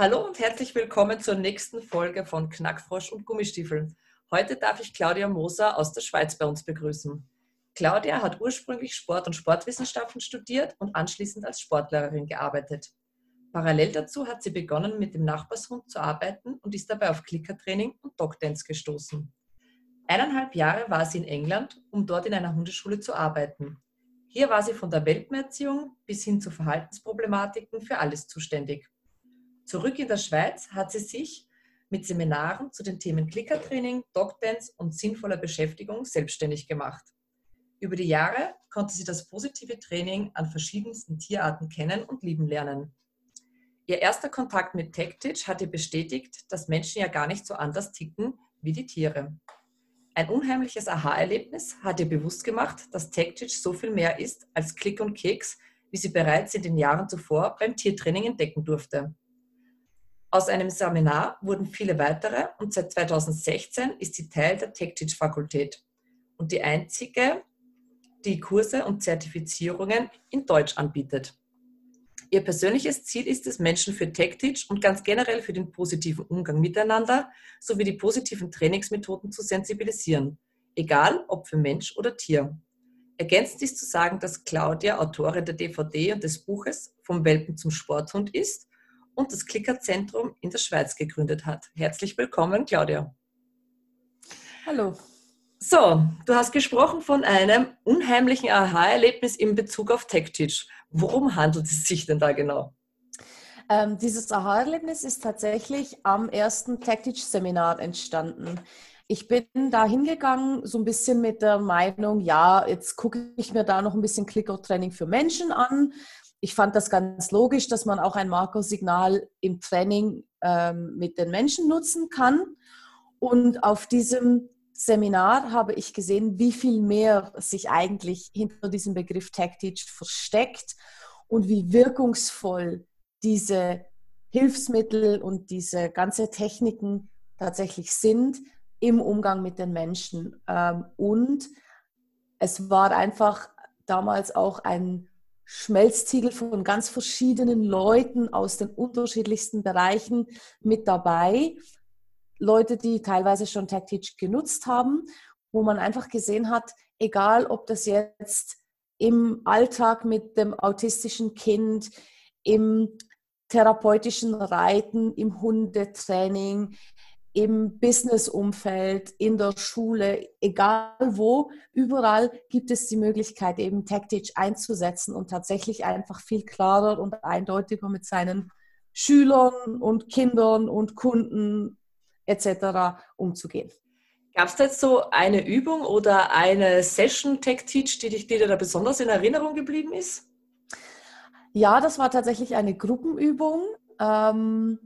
Hallo und herzlich willkommen zur nächsten Folge von Knackfrosch und Gummistiefel. Heute darf ich Claudia Moser aus der Schweiz bei uns begrüßen. Claudia hat ursprünglich Sport- und Sportwissenschaften studiert und anschließend als Sportlehrerin gearbeitet. Parallel dazu hat sie begonnen, mit dem Nachbarshund zu arbeiten und ist dabei auf Klickertraining und Dogdance gestoßen. Eineinhalb Jahre war sie in England, um dort in einer Hundeschule zu arbeiten. Hier war sie von der Welpenerziehung bis hin zu Verhaltensproblematiken für alles zuständig. Zurück in der Schweiz hat sie sich mit Seminaren zu den Themen Klickertraining, Dogdance und sinnvoller Beschäftigung selbstständig gemacht. Über die Jahre konnte sie das positive Training an verschiedensten Tierarten kennen und lieben lernen. Ihr erster Kontakt mit TechTeach hat ihr bestätigt, dass Menschen ja gar nicht so anders ticken wie die Tiere. Ein unheimliches Aha-Erlebnis hat ihr bewusst gemacht, dass TechTeach so viel mehr ist als Klick und Keks, wie sie bereits in den Jahren zuvor beim Tiertraining entdecken durfte. Aus einem Seminar wurden viele weitere und seit 2016 ist sie Teil der TechTeach-Fakultät und die einzige, die Kurse und Zertifizierungen in Deutsch anbietet. Ihr persönliches Ziel ist es, Menschen für TechTeach und ganz generell für den positiven Umgang miteinander sowie die positiven Trainingsmethoden zu sensibilisieren, egal ob für Mensch oder Tier. Ergänzend ist zu sagen, dass Claudia Autorin der DVD und des Buches Vom Welpen zum Sporthund ist und das Klickerzentrum in der Schweiz gegründet hat. Herzlich willkommen, Claudia. Hallo. So, du hast gesprochen von einem unheimlichen Aha-Erlebnis in Bezug auf TechTeach. Worum handelt es sich denn da genau? Ähm, dieses Aha-Erlebnis ist tatsächlich am ersten TechTeach-Seminar entstanden. Ich bin da hingegangen, so ein bisschen mit der Meinung, ja, jetzt gucke ich mir da noch ein bisschen Clicker-Training für Menschen an ich fand das ganz logisch, dass man auch ein Markersignal im Training ähm, mit den Menschen nutzen kann. Und auf diesem Seminar habe ich gesehen, wie viel mehr sich eigentlich hinter diesem Begriff Tactich versteckt und wie wirkungsvoll diese Hilfsmittel und diese ganze Techniken tatsächlich sind im Umgang mit den Menschen. Ähm, und es war einfach damals auch ein Schmelztiegel von ganz verschiedenen Leuten aus den unterschiedlichsten Bereichen mit dabei. Leute, die teilweise schon TechTeach genutzt haben, wo man einfach gesehen hat, egal ob das jetzt im Alltag mit dem autistischen Kind, im therapeutischen Reiten, im Hundetraining, im Business-Umfeld, in der Schule, egal wo, überall gibt es die Möglichkeit, eben Tactich einzusetzen und tatsächlich einfach viel klarer und eindeutiger mit seinen Schülern und Kindern und Kunden etc. umzugehen. Gab es da jetzt so eine Übung oder eine Session Tech-Teach, die, die dir da besonders in Erinnerung geblieben ist? Ja, das war tatsächlich eine Gruppenübung. Ähm,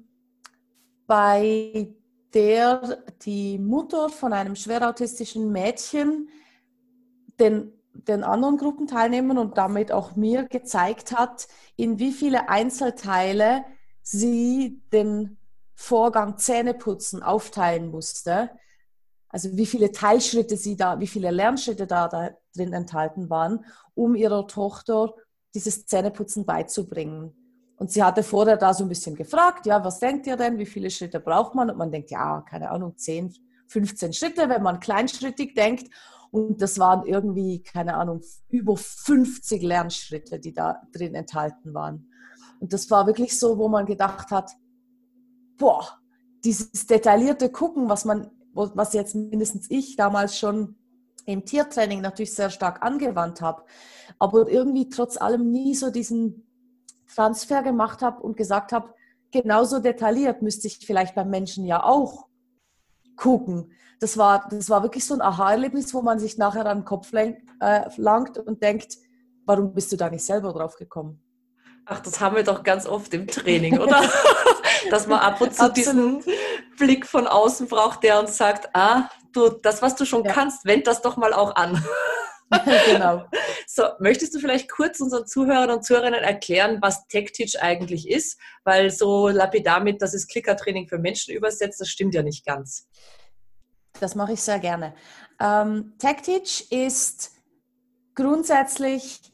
bei der die Mutter von einem schwer autistischen Mädchen den, den anderen Gruppenteilnehmern und damit auch mir gezeigt hat, in wie viele Einzelteile sie den Vorgang Zähneputzen aufteilen musste. Also wie viele Teilschritte sie da, wie viele Lernschritte da, da drin enthalten waren, um ihrer Tochter dieses Zähneputzen beizubringen. Und sie hatte vorher da so ein bisschen gefragt, ja, was denkt ihr denn, wie viele Schritte braucht man? Und man denkt, ja, keine Ahnung, 10, 15 Schritte, wenn man kleinschrittig denkt. Und das waren irgendwie, keine Ahnung, über 50 Lernschritte, die da drin enthalten waren. Und das war wirklich so, wo man gedacht hat, boah, dieses detaillierte Gucken, was man, was jetzt mindestens ich damals schon im Tiertraining natürlich sehr stark angewandt habe, aber irgendwie trotz allem nie so diesen Transfer gemacht habe und gesagt habe, genauso detailliert müsste ich vielleicht beim Menschen ja auch gucken. Das war, das war wirklich so ein Aha-Erlebnis, wo man sich nachher an den Kopf äh, langt und denkt, warum bist du da nicht selber drauf gekommen? Ach, das haben wir doch ganz oft im Training, oder? Dass man ab und zu diesen Blick von außen braucht, der uns sagt, ah, du, das, was du schon ja. kannst, wend das doch mal auch an. genau. So, möchtest du vielleicht kurz unseren Zuhörern und Zuhörerinnen erklären, was TechTeach eigentlich ist? Weil so lapidar mit, das ist Klickertraining für Menschen übersetzt, das stimmt ja nicht ganz. Das mache ich sehr gerne. Ähm, TechTeach ist grundsätzlich,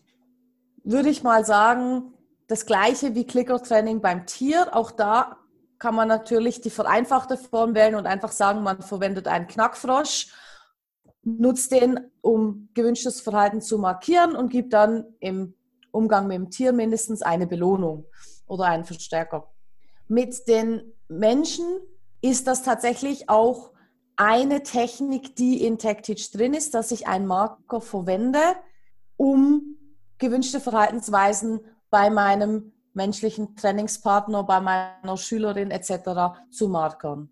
würde ich mal sagen, das gleiche wie Klickertraining beim Tier. Auch da kann man natürlich die vereinfachte Form wählen und einfach sagen, man verwendet einen Knackfrosch, nutzt den, um gewünschtes Verhalten zu markieren und gibt dann im Umgang mit dem Tier mindestens eine Belohnung oder einen Verstärker. Mit den Menschen ist das tatsächlich auch eine Technik, die in TechTeach drin ist, dass ich einen Marker verwende, um gewünschte Verhaltensweisen bei meinem menschlichen Trainingspartner, bei meiner Schülerin etc. zu markern.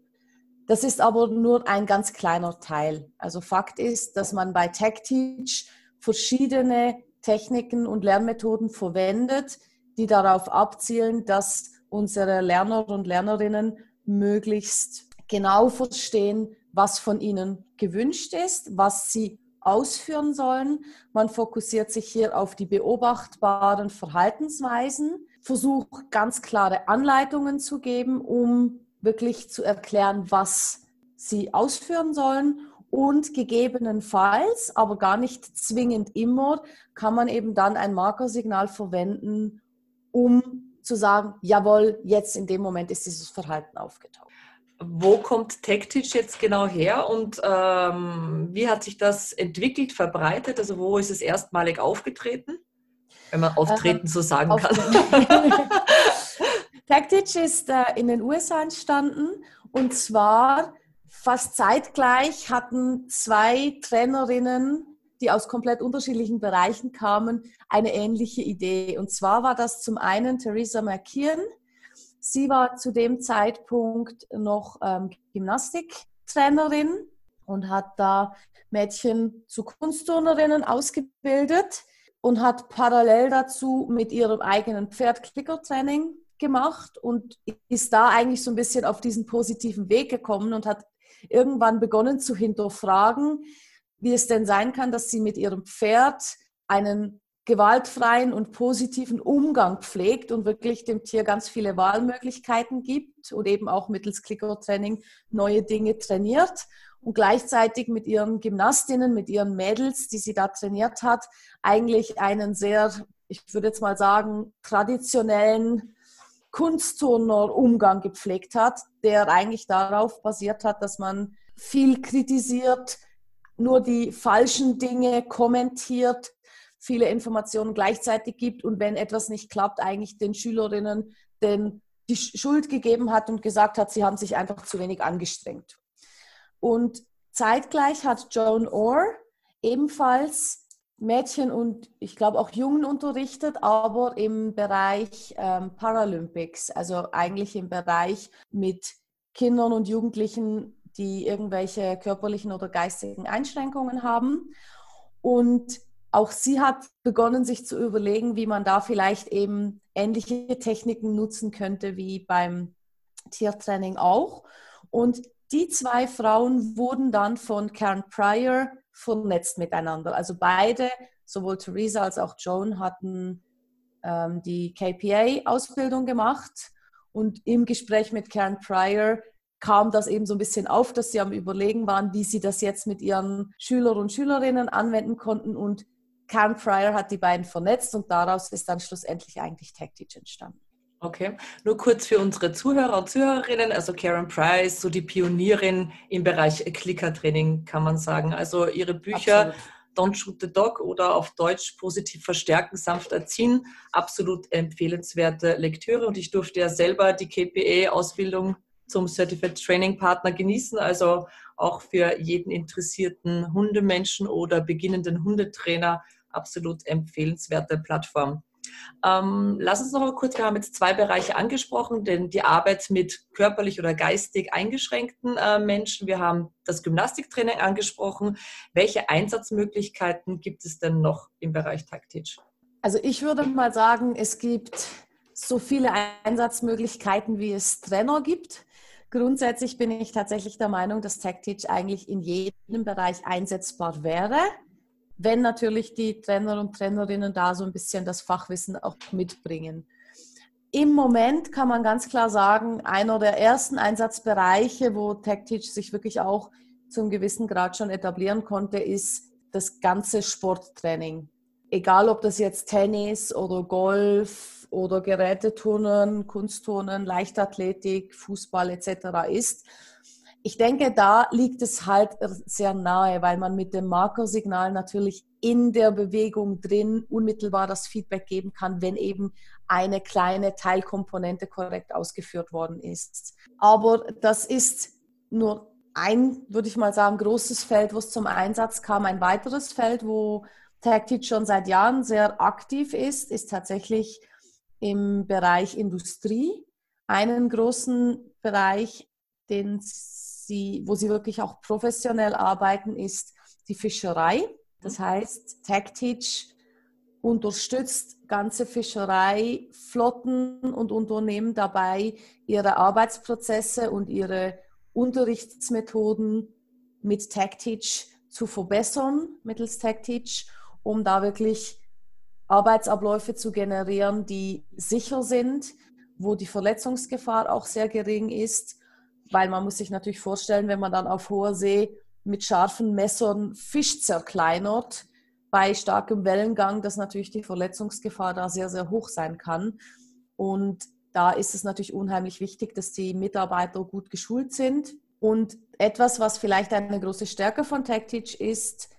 Das ist aber nur ein ganz kleiner Teil. Also Fakt ist, dass man bei TechTeach verschiedene Techniken und Lernmethoden verwendet, die darauf abzielen, dass unsere Lerner und Lernerinnen möglichst genau verstehen, was von ihnen gewünscht ist, was sie ausführen sollen. Man fokussiert sich hier auf die beobachtbaren Verhaltensweisen, versucht ganz klare Anleitungen zu geben, um wirklich zu erklären, was sie ausführen sollen. Und gegebenenfalls, aber gar nicht zwingend immer, kann man eben dann ein Markersignal verwenden, um zu sagen, jawohl, jetzt in dem Moment ist dieses Verhalten aufgetaucht. Wo kommt TechTeach jetzt genau her und ähm, wie hat sich das entwickelt, verbreitet? Also wo ist es erstmalig aufgetreten? Wenn man auftreten ähm, so sagen kann. TechTeach ist äh, in den USA entstanden und zwar fast zeitgleich hatten zwei Trainerinnen, die aus komplett unterschiedlichen Bereichen kamen, eine ähnliche Idee. Und zwar war das zum einen Theresa McKeon, Sie war zu dem Zeitpunkt noch ähm, Gymnastiktrainerin und hat da Mädchen zu Kunstturnerinnen ausgebildet und hat parallel dazu mit ihrem eigenen Pferd Klickertraining gemacht und ist da eigentlich so ein bisschen auf diesen positiven Weg gekommen und hat irgendwann begonnen zu hinterfragen, wie es denn sein kann, dass sie mit ihrem Pferd einen gewaltfreien und positiven Umgang pflegt und wirklich dem Tier ganz viele Wahlmöglichkeiten gibt und eben auch mittels Clicker-Training neue Dinge trainiert und gleichzeitig mit ihren Gymnastinnen, mit ihren Mädels, die sie da trainiert hat, eigentlich einen sehr, ich würde jetzt mal sagen, traditionellen Kunstturner-Umgang gepflegt hat, der eigentlich darauf basiert hat, dass man viel kritisiert, nur die falschen Dinge kommentiert, viele Informationen gleichzeitig gibt und wenn etwas nicht klappt, eigentlich den Schülerinnen den, die Schuld gegeben hat und gesagt hat, sie haben sich einfach zu wenig angestrengt. Und zeitgleich hat Joan Orr ebenfalls Mädchen und ich glaube auch Jungen unterrichtet, aber im Bereich ähm, Paralympics, also eigentlich im Bereich mit Kindern und Jugendlichen, die irgendwelche körperlichen oder geistigen Einschränkungen haben. Und auch sie hat begonnen, sich zu überlegen, wie man da vielleicht eben ähnliche Techniken nutzen könnte wie beim Tiertraining auch. Und die zwei Frauen wurden dann von Karen Pryor vernetzt miteinander. Also beide, sowohl Theresa als auch Joan, hatten ähm, die KPA-Ausbildung gemacht. Und im Gespräch mit Karen Pryor kam das eben so ein bisschen auf, dass sie am Überlegen waren, wie sie das jetzt mit ihren Schülern und Schülerinnen anwenden konnten und Karen Pryor hat die beiden vernetzt und daraus ist dann schlussendlich eigentlich TechTeach entstanden. Okay, nur kurz für unsere Zuhörer und Zuhörerinnen. Also Karen ist so die Pionierin im Bereich Clicker-Training, kann man sagen. Also ihre Bücher Absolut. Don't Shoot the Dog oder auf Deutsch Positiv verstärken, sanft erziehen. Absolut empfehlenswerte Lektüre und ich durfte ja selber die KPA-Ausbildung zum Certified Training Partner genießen. Also auch für jeden interessierten Hundemenschen oder beginnenden Hundetrainer absolut empfehlenswerte Plattform. Ähm, lass uns noch mal kurz, wir haben jetzt zwei Bereiche angesprochen, denn die Arbeit mit körperlich oder geistig eingeschränkten äh, Menschen. Wir haben das Gymnastiktraining angesprochen. Welche Einsatzmöglichkeiten gibt es denn noch im Bereich Taktisch? Also ich würde mal sagen, es gibt so viele Einsatzmöglichkeiten, wie es Trainer gibt. Grundsätzlich bin ich tatsächlich der Meinung, dass TechTeach eigentlich in jedem Bereich einsetzbar wäre, wenn natürlich die Trainer und Trainerinnen da so ein bisschen das Fachwissen auch mitbringen. Im Moment kann man ganz klar sagen, einer der ersten Einsatzbereiche, wo TechTeach sich wirklich auch zum gewissen Grad schon etablieren konnte, ist das ganze Sporttraining. Egal, ob das jetzt Tennis oder Golf oder Geräteturnen, Kunstturnen, Leichtathletik, Fußball etc. ist. Ich denke, da liegt es halt sehr nahe, weil man mit dem Markersignal natürlich in der Bewegung drin unmittelbar das Feedback geben kann, wenn eben eine kleine Teilkomponente korrekt ausgeführt worden ist. Aber das ist nur ein, würde ich mal sagen, großes Feld, wo es zum Einsatz kam. Ein weiteres Feld, wo TechTeach schon seit Jahren sehr aktiv ist, ist tatsächlich im Bereich Industrie. Einen großen Bereich, den sie, wo sie wirklich auch professionell arbeiten, ist die Fischerei. Das heißt, TechTeach unterstützt ganze Fischereiflotten und Unternehmen dabei, ihre Arbeitsprozesse und ihre Unterrichtsmethoden mit TechTeach zu verbessern, mittels TechTeach, um da wirklich Arbeitsabläufe zu generieren, die sicher sind, wo die Verletzungsgefahr auch sehr gering ist, weil man muss sich natürlich vorstellen, wenn man dann auf hoher See mit scharfen Messern Fisch zerkleinert, bei starkem Wellengang, dass natürlich die Verletzungsgefahr da sehr, sehr hoch sein kann. Und da ist es natürlich unheimlich wichtig, dass die Mitarbeiter gut geschult sind. Und etwas, was vielleicht eine große Stärke von TechTeach ist,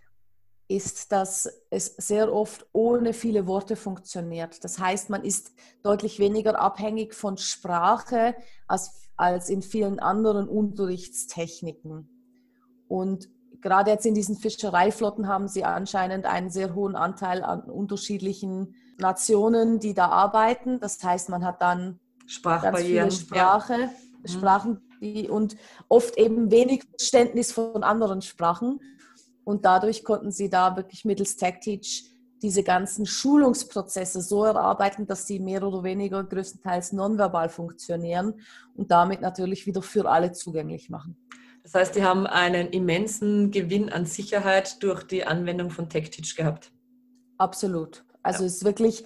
ist, dass es sehr oft ohne viele Worte funktioniert. Das heißt, man ist deutlich weniger abhängig von Sprache als, als in vielen anderen Unterrichtstechniken. Und gerade jetzt in diesen Fischereiflotten haben sie anscheinend einen sehr hohen Anteil an unterschiedlichen Nationen, die da arbeiten. Das heißt, man hat dann ganz viele Sprache. Mhm. Sprachen die, und oft eben wenig Verständnis von anderen Sprachen. Und dadurch konnten sie da wirklich mittels TechTeach diese ganzen Schulungsprozesse so erarbeiten, dass sie mehr oder weniger größtenteils nonverbal funktionieren und damit natürlich wieder für alle zugänglich machen. Das heißt, die haben einen immensen Gewinn an Sicherheit durch die Anwendung von TechTeach gehabt. Absolut. Also ja. es ist wirklich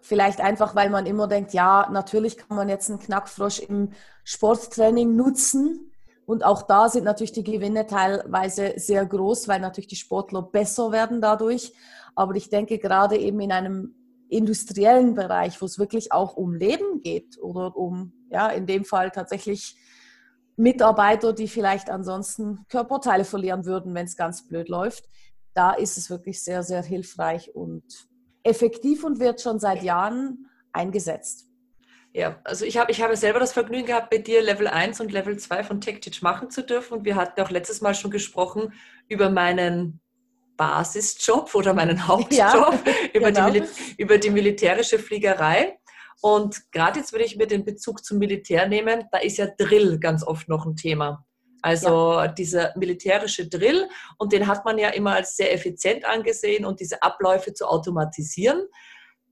vielleicht einfach, weil man immer denkt, ja, natürlich kann man jetzt einen Knackfrosch im Sporttraining nutzen, und auch da sind natürlich die Gewinne teilweise sehr groß, weil natürlich die Sportler besser werden dadurch. Aber ich denke gerade eben in einem industriellen Bereich, wo es wirklich auch um Leben geht oder um, ja, in dem Fall tatsächlich Mitarbeiter, die vielleicht ansonsten Körperteile verlieren würden, wenn es ganz blöd läuft, da ist es wirklich sehr, sehr hilfreich und effektiv und wird schon seit Jahren eingesetzt. Ja, also ich habe ich habe selber das Vergnügen gehabt, bei dir Level 1 und Level 2 von TechTeach machen zu dürfen. Und wir hatten auch letztes Mal schon gesprochen über meinen Basisjob oder meinen Hauptjob, ja, über, genau. die, über die militärische Fliegerei. Und gerade jetzt würde ich mir den Bezug zum Militär nehmen, da ist ja Drill ganz oft noch ein Thema. Also ja. dieser militärische Drill und den hat man ja immer als sehr effizient angesehen und diese Abläufe zu automatisieren.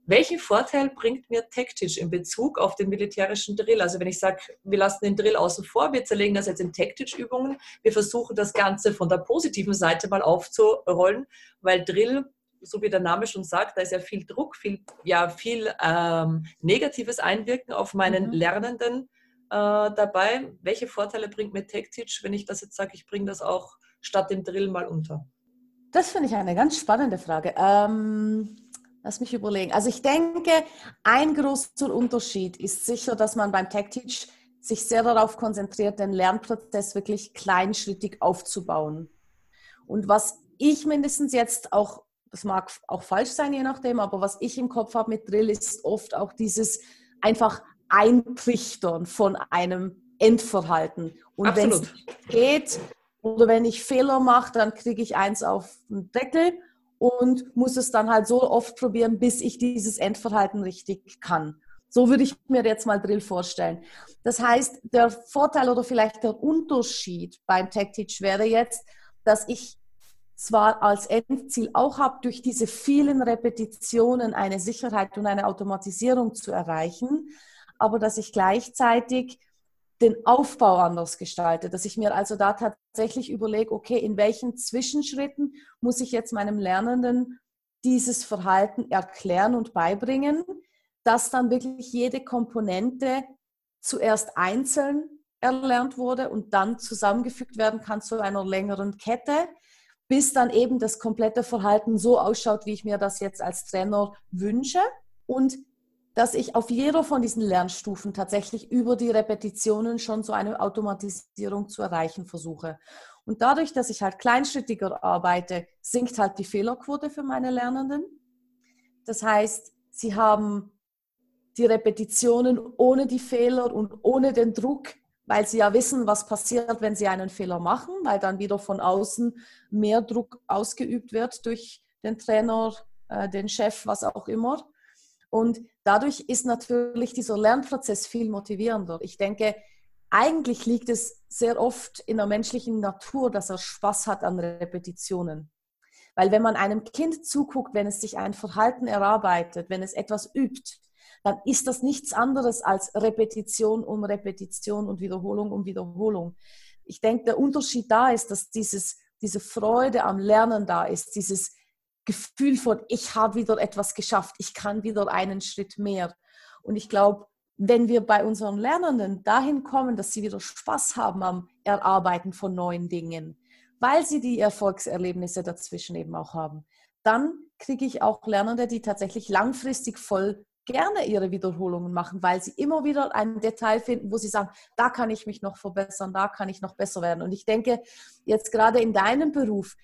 Welchen Vorteil bringt mir TechTeach in Bezug auf den militärischen Drill? Also wenn ich sage, wir lassen den Drill außen vor, wir zerlegen das jetzt in TechTeach-Übungen, wir versuchen das Ganze von der positiven Seite mal aufzurollen, weil Drill, so wie der Name schon sagt, da ist ja viel Druck, viel, ja, viel ähm, negatives Einwirken auf meinen mhm. Lernenden äh, dabei. Welche Vorteile bringt mir TechTeach, wenn ich das jetzt sage, ich bringe das auch statt dem Drill mal unter? Das finde ich eine ganz spannende Frage. Ähm Lass mich überlegen. Also ich denke, ein großer Unterschied ist sicher, dass man beim TechTeach sich sehr darauf konzentriert, den Lernprozess wirklich kleinschrittig aufzubauen. Und was ich mindestens jetzt auch, das mag auch falsch sein, je nachdem, aber was ich im Kopf habe mit Drill, ist oft auch dieses einfach Eintrichtern von einem Endverhalten. Und wenn es geht oder wenn ich Fehler mache, dann kriege ich eins auf den Deckel und muss es dann halt so oft probieren, bis ich dieses Endverhalten richtig kann. So würde ich mir jetzt mal Drill vorstellen. Das heißt, der Vorteil oder vielleicht der Unterschied beim TechTeach wäre jetzt, dass ich zwar als Endziel auch habe, durch diese vielen Repetitionen eine Sicherheit und eine Automatisierung zu erreichen, aber dass ich gleichzeitig den Aufbau anders gestalte, dass ich mir also da tatsächlich überlege, okay, in welchen Zwischenschritten muss ich jetzt meinem Lernenden dieses Verhalten erklären und beibringen, dass dann wirklich jede Komponente zuerst einzeln erlernt wurde und dann zusammengefügt werden kann zu einer längeren Kette, bis dann eben das komplette Verhalten so ausschaut, wie ich mir das jetzt als Trainer wünsche. Und dass ich auf jeder von diesen Lernstufen tatsächlich über die Repetitionen schon so eine Automatisierung zu erreichen versuche. Und dadurch, dass ich halt kleinschrittiger arbeite, sinkt halt die Fehlerquote für meine Lernenden. Das heißt, sie haben die Repetitionen ohne die Fehler und ohne den Druck, weil sie ja wissen, was passiert, wenn sie einen Fehler machen, weil dann wieder von außen mehr Druck ausgeübt wird durch den Trainer, äh, den Chef, was auch immer. Und dadurch ist natürlich dieser Lernprozess viel motivierender. Ich denke, eigentlich liegt es sehr oft in der menschlichen Natur, dass er Spaß hat an Repetitionen. Weil wenn man einem Kind zuguckt, wenn es sich ein Verhalten erarbeitet, wenn es etwas übt, dann ist das nichts anderes als Repetition um Repetition und Wiederholung um Wiederholung. Ich denke, der Unterschied da ist, dass dieses, diese Freude am Lernen da ist, dieses Gefühl von, ich habe wieder etwas geschafft, ich kann wieder einen Schritt mehr. Und ich glaube, wenn wir bei unseren Lernenden dahin kommen, dass sie wieder Spaß haben am Erarbeiten von neuen Dingen, weil sie die Erfolgserlebnisse dazwischen eben auch haben, dann kriege ich auch Lernende, die tatsächlich langfristig voll gerne ihre Wiederholungen machen, weil sie immer wieder ein Detail finden, wo sie sagen, da kann ich mich noch verbessern, da kann ich noch besser werden. Und ich denke, jetzt gerade in deinem Beruf,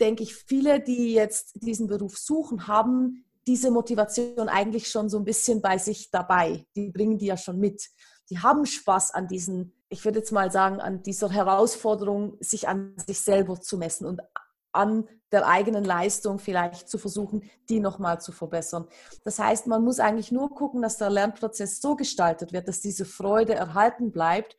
denke ich, viele, die jetzt diesen Beruf suchen, haben diese Motivation eigentlich schon so ein bisschen bei sich dabei. Die bringen die ja schon mit. Die haben Spaß an diesen, ich würde jetzt mal sagen, an dieser Herausforderung, sich an sich selber zu messen und an der eigenen Leistung vielleicht zu versuchen, die nochmal zu verbessern. Das heißt, man muss eigentlich nur gucken, dass der Lernprozess so gestaltet wird, dass diese Freude erhalten bleibt,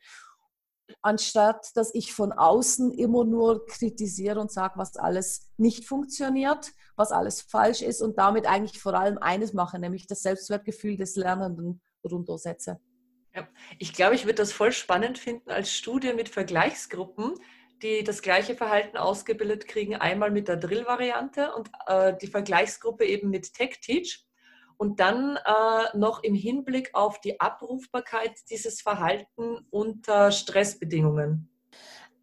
anstatt dass ich von außen immer nur kritisiere und sage, was alles nicht funktioniert, was alles falsch ist und damit eigentlich vor allem eines mache, nämlich das Selbstwertgefühl des Lernenden runtersetze. Ja, ich glaube, ich würde das voll spannend finden als Studie mit Vergleichsgruppen, die das gleiche Verhalten ausgebildet kriegen, einmal mit der Drill-Variante und äh, die Vergleichsgruppe eben mit Tech-Teach. Und dann äh, noch im Hinblick auf die Abrufbarkeit dieses Verhalten unter Stressbedingungen.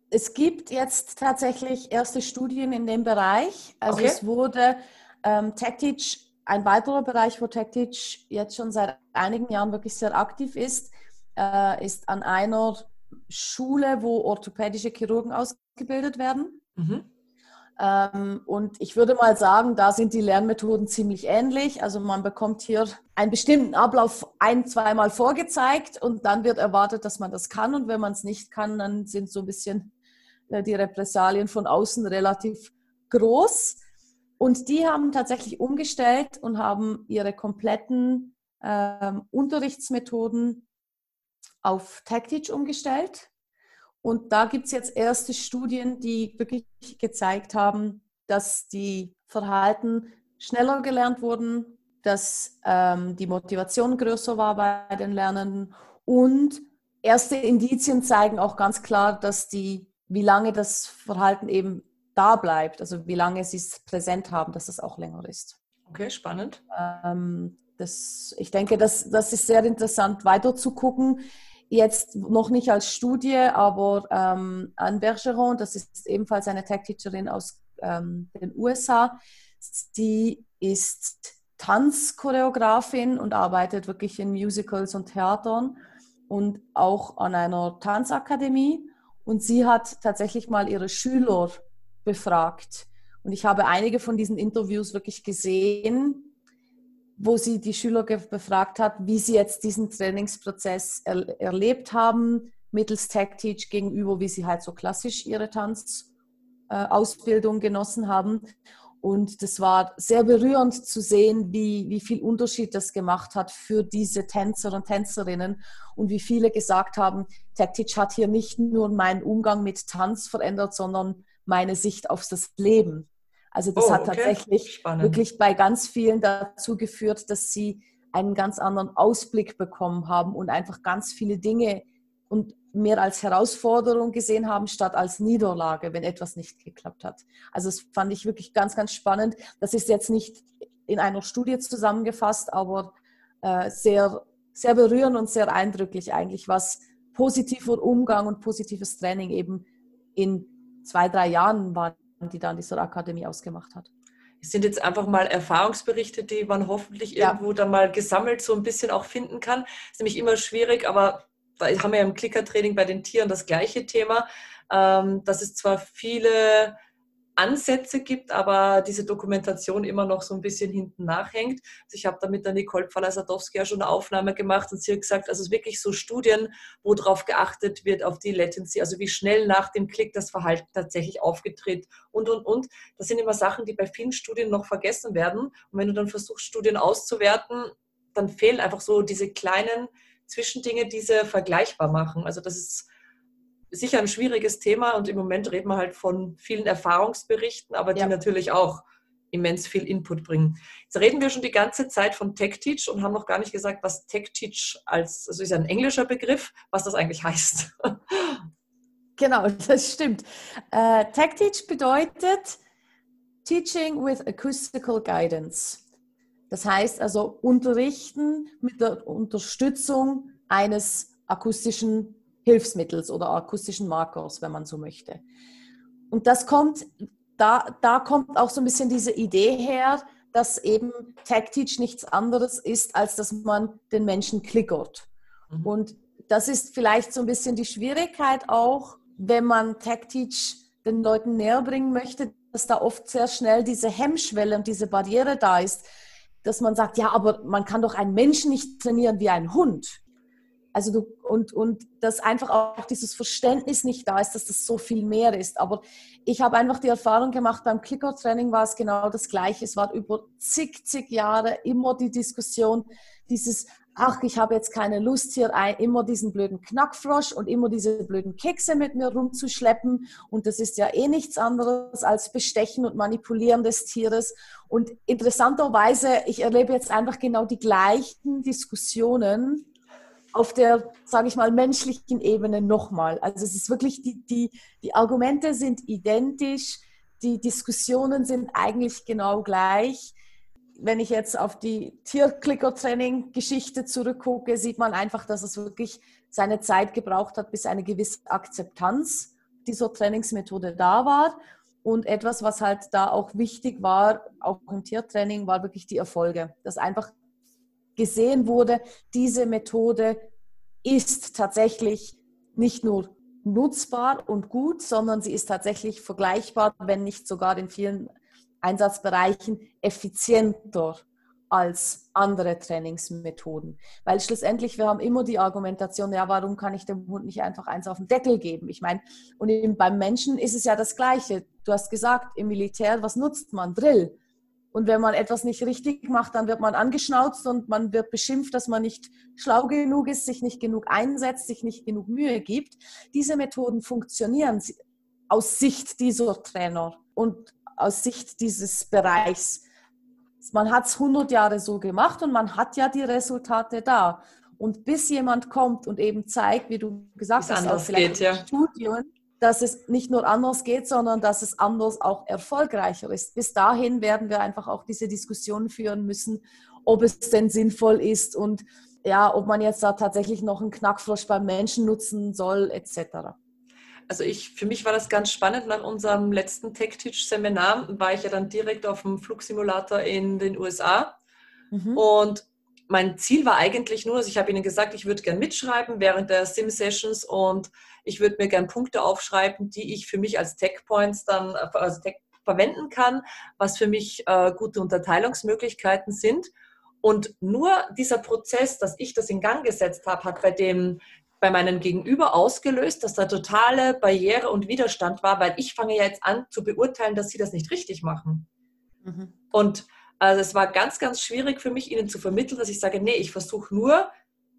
Es gibt jetzt tatsächlich erste Studien in dem Bereich. Also okay. es wurde ähm, TechTeach, ein weiterer Bereich, wo TechTeach jetzt schon seit einigen Jahren wirklich sehr aktiv ist, äh, ist an einer Schule, wo orthopädische Chirurgen ausgebildet werden. Mhm. Ähm, und ich würde mal sagen, da sind die Lernmethoden ziemlich ähnlich. Also man bekommt hier einen bestimmten Ablauf ein, zweimal vorgezeigt und dann wird erwartet, dass man das kann. Und wenn man es nicht kann, dann sind so ein bisschen äh, die Repressalien von außen relativ groß. Und die haben tatsächlich umgestellt und haben ihre kompletten ähm, Unterrichtsmethoden auf TechTeach umgestellt. Und da gibt es jetzt erste Studien, die wirklich gezeigt haben, dass die Verhalten schneller gelernt wurden, dass ähm, die Motivation größer war bei den Lernenden und erste Indizien zeigen auch ganz klar, dass die, wie lange das Verhalten eben da bleibt, also wie lange sie es präsent haben, dass es auch länger ist. Okay, spannend. Ähm, das, ich denke, das, das ist sehr interessant, weiter zu gucken. Jetzt noch nicht als Studie, aber ähm, Anne Bergeron, das ist ebenfalls eine Tech-Teacherin aus ähm, den USA. Sie ist Tanzchoreografin und arbeitet wirklich in Musicals und Theatern und auch an einer Tanzakademie. Und sie hat tatsächlich mal ihre Schüler befragt. Und ich habe einige von diesen Interviews wirklich gesehen, wo sie die Schüler befragt hat, wie sie jetzt diesen Trainingsprozess er erlebt haben, mittels Tech Teach gegenüber, wie sie halt so klassisch ihre Tanzausbildung äh, genossen haben. Und das war sehr berührend zu sehen, wie, wie viel Unterschied das gemacht hat für diese Tänzer und Tänzerinnen und wie viele gesagt haben, Tech Teach hat hier nicht nur meinen Umgang mit Tanz verändert, sondern meine Sicht auf das Leben. Also das oh, hat tatsächlich Spannend. wirklich bei ganz vielen dazu geführt, dass sie einen ganz anderen Ausblick bekommen haben und einfach ganz viele Dinge und mehr als Herausforderung gesehen haben, statt als Niederlage, wenn etwas nicht geklappt hat. Also das fand ich wirklich ganz, ganz spannend. Das ist jetzt nicht in einer Studie zusammengefasst, aber äh, sehr, sehr berührend und sehr eindrücklich eigentlich, was positiver Umgang und positives Training eben in zwei, drei Jahren waren, die dann dieser Akademie ausgemacht hat. Es sind jetzt einfach mal Erfahrungsberichte, die man hoffentlich Ja. irgendwo dann mal gesammelt so ein bisschen auch finden kann. Ist nämlich immer schwierig, aber da haben wir ja im Klickertraining bei den Tieren das gleiche Thema, ähm, dass es zwar viele Ansätze gibt, aber diese Dokumentation immer noch so ein bisschen hinten nachhängt. Also ich habe da mit der Nicole Pfaller-Sadowski ja schon eine Aufnahme gemacht und sie hat gesagt, also es wirklich so Studien, wo darauf geachtet wird, auf die Latency, also wie schnell nach dem Klick das Verhalten tatsächlich aufgetritt und, und, und. Das sind immer Sachen, die bei vielen Studien noch vergessen werden. Und wenn du dann versuchst, Studien auszuwerten, dann fehlen einfach so diese kleinen Zwischendinge, die sie vergleichbar machen. Also das ist sicher ein schwieriges Thema und im Moment reden wir halt von vielen Erfahrungsberichten, aber die Ja. natürlich auch immens viel Input bringen. Jetzt reden wir schon die ganze Zeit von TechTeach und haben noch gar nicht gesagt, was TechTeach als, also ist ja ein englischer Begriff, was das eigentlich heißt. Genau, das stimmt. Äh, TechTeach bedeutet Teaching with Acoustical Guidance. Das heißt also Unterrichten mit der Unterstützung eines akustischen Hilfsmittels oder akustischen Markers, wenn man so möchte. Und das kommt, da, da kommt auch so ein bisschen diese Idee her, dass eben TechTeach nichts anderes ist, als dass man den Menschen klickert. Mhm. Und das ist vielleicht so ein bisschen die Schwierigkeit auch, wenn man TechTeach den Leuten näher bringen möchte, dass da oft sehr schnell diese Hemmschwelle und diese Barriere da ist, dass man sagt, ja, aber man kann doch einen Menschen nicht trainieren wie einen Hund. Also du, und, und dass einfach auch dieses Verständnis nicht da ist, dass das so viel mehr ist. Aber ich habe einfach die Erfahrung gemacht, beim Clicker-Training war es genau das Gleiche. Es war über zig, zig Jahre immer die Diskussion, dieses, ach, ich habe jetzt keine Lust hier immer diesen blöden Knackfrosch und immer diese blöden Kekse mit mir rumzuschleppen. Und das ist ja eh nichts anderes als Bestechen und Manipulieren des Tieres. Und interessanterweise, ich erlebe jetzt einfach genau die gleichen Diskussionen auf der, sage ich mal, menschlichen Ebene nochmal. Also es ist wirklich, die, die, die Argumente sind identisch, die Diskussionen sind eigentlich genau gleich. Wenn ich jetzt auf die Tierklicker-Training-Geschichte zurückgucke, sieht man einfach, dass es wirklich seine Zeit gebraucht hat, bis eine gewisse Akzeptanz dieser Trainingsmethode da war. Und etwas, was halt da auch wichtig war, auch im Tiertraining, war wirklich die Erfolge. Dass einfach gesehen wurde, diese Methode ist tatsächlich nicht nur nutzbar und gut, sondern sie ist tatsächlich vergleichbar, wenn nicht sogar in vielen Einsatzbereichen effizienter als andere Trainingsmethoden. Weil schlussendlich, wir haben immer die Argumentation, ja, warum kann ich dem Hund nicht einfach eins auf den Deckel geben? Ich meine, und beim Menschen ist es ja das Gleiche. Du hast gesagt, im Militär, was nutzt man? Drill. Und wenn man etwas nicht richtig macht, dann wird man angeschnauzt und man wird beschimpft, dass man nicht schlau genug ist, sich nicht genug einsetzt, sich nicht genug Mühe gibt. Diese Methoden funktionieren aus Sicht dieser Trainer und aus Sicht dieses Bereichs. Man hat es 100 Jahre so gemacht und man hat ja die Resultate da. Und bis jemand kommt und eben zeigt, wie du gesagt Wie's hast, auch vielleicht geht, ja. Studien, dass es nicht nur anders geht, sondern dass es anders auch erfolgreicher ist. Bis dahin werden wir einfach auch diese Diskussion führen müssen, ob es denn sinnvoll ist und ja, ob man jetzt da tatsächlich noch einen Knackfrosch beim Menschen nutzen soll, etc. Also ich, für mich war das ganz spannend. Nach unserem letzten Tech-Teach-Seminar war ich ja dann direkt auf dem Flugsimulator in den USA. Mhm. Und mein Ziel war eigentlich nur, also ich habe Ihnen gesagt, ich würde gern mitschreiben während der Sim-Sessions und ich würde mir gern Punkte aufschreiben, die ich für mich als Tech-Points dann also Tech verwenden kann, was für mich äh, gute Unterteilungsmöglichkeiten sind. Und nur dieser Prozess, dass ich das in Gang gesetzt habe, hat bei dem bei meinem Gegenüber ausgelöst, dass da totale Barriere und Widerstand war, weil ich fange ja jetzt an zu beurteilen, dass sie das nicht richtig machen. Mhm. Und also es war ganz, ganz schwierig für mich, ihnen zu vermitteln, dass ich sage, nee, ich versuche nur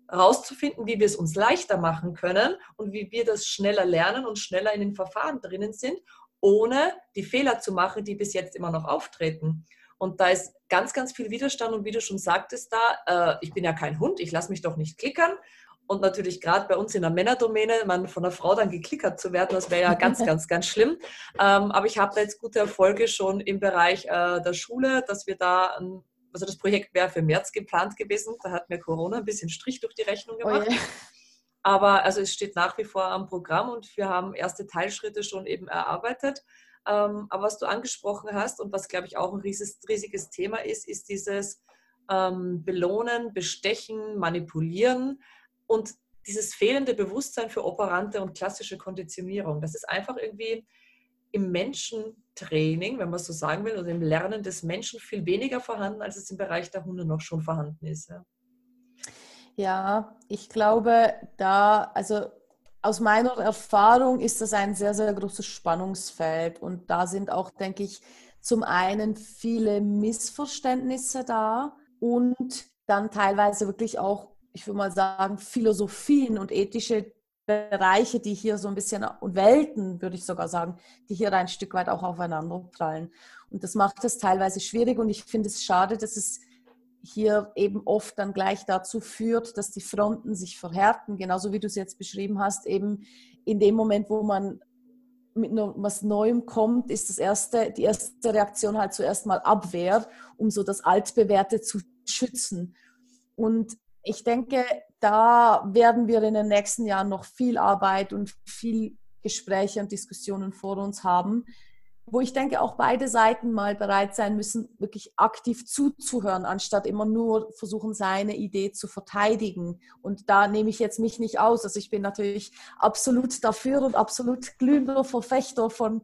herauszufinden, wie wir es uns leichter machen können und wie wir das schneller lernen und schneller in den Verfahren drinnen sind. ohne die Fehler zu machen, die bis jetzt immer noch auftreten. Und da ist ganz, ganz viel Widerstand und wie du schon sagtest da, äh, ich bin ja kein Hund, ich lasse mich doch nicht klickern. Und natürlich gerade bei uns in der Männerdomäne, man von einer Frau dann geklickert zu werden, das wäre ja ganz, ganz, ganz schlimm. Ähm, aber ich habe da jetzt gute Erfolge schon im Bereich äh, der Schule, dass wir da, ein, also das Projekt wäre für März geplant gewesen, da hat mir Corona ein bisschen Strich durch die Rechnung oh gemacht. Oh yeah. Aber also es steht nach wie vor am Programm und wir haben erste Teilschritte schon eben erarbeitet. Ähm, aber was du angesprochen hast und was, glaube ich, auch ein riesiges, riesiges Thema ist, ist dieses ähm, Belohnen, Bestechen, Manipulieren und dieses fehlende Bewusstsein für operante und klassische Konditionierung. Das ist einfach irgendwie im Menschentraining, wenn man so sagen will, oder im Lernen des Menschen viel weniger vorhanden, als es im Bereich der Hunde noch schon vorhanden ist. Ja, ja ich glaube, da, also aus meiner Erfahrung ist das ein sehr, sehr großes Spannungsfeld und da sind auch, denke ich, zum einen viele Missverständnisse da und dann teilweise wirklich auch, ich würde mal sagen, Philosophien und ethische Bereiche, die hier so ein bisschen, und Welten, würde ich sogar sagen, die hier ein Stück weit auch aufeinander prallen. Und das macht es teilweise schwierig und ich finde es schade, dass es hier eben oft dann gleich dazu führt, dass die Fronten sich verhärten, genauso wie du es jetzt beschrieben hast, eben in dem Moment, wo man mit was Neuem kommt, ist das erste, die erste Reaktion halt zuerst mal Abwehr, um so das Altbewährte zu schützen. Und ich denke, da werden wir in den nächsten Jahren noch viel Arbeit und viel Gespräche und Diskussionen vor uns haben, wo ich denke, auch beide Seiten mal bereit sein müssen, wirklich aktiv zuzuhören, anstatt immer nur versuchen, seine Idee zu verteidigen. Und da nehme ich jetzt mich nicht aus. Also ich bin natürlich absolut dafür und absolut glühender Verfechter von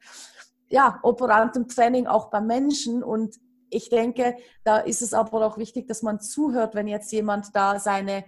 ja, operantem Training auch beim Menschen. Und ich denke, da ist es aber auch wichtig, dass man zuhört, wenn jetzt jemand da seine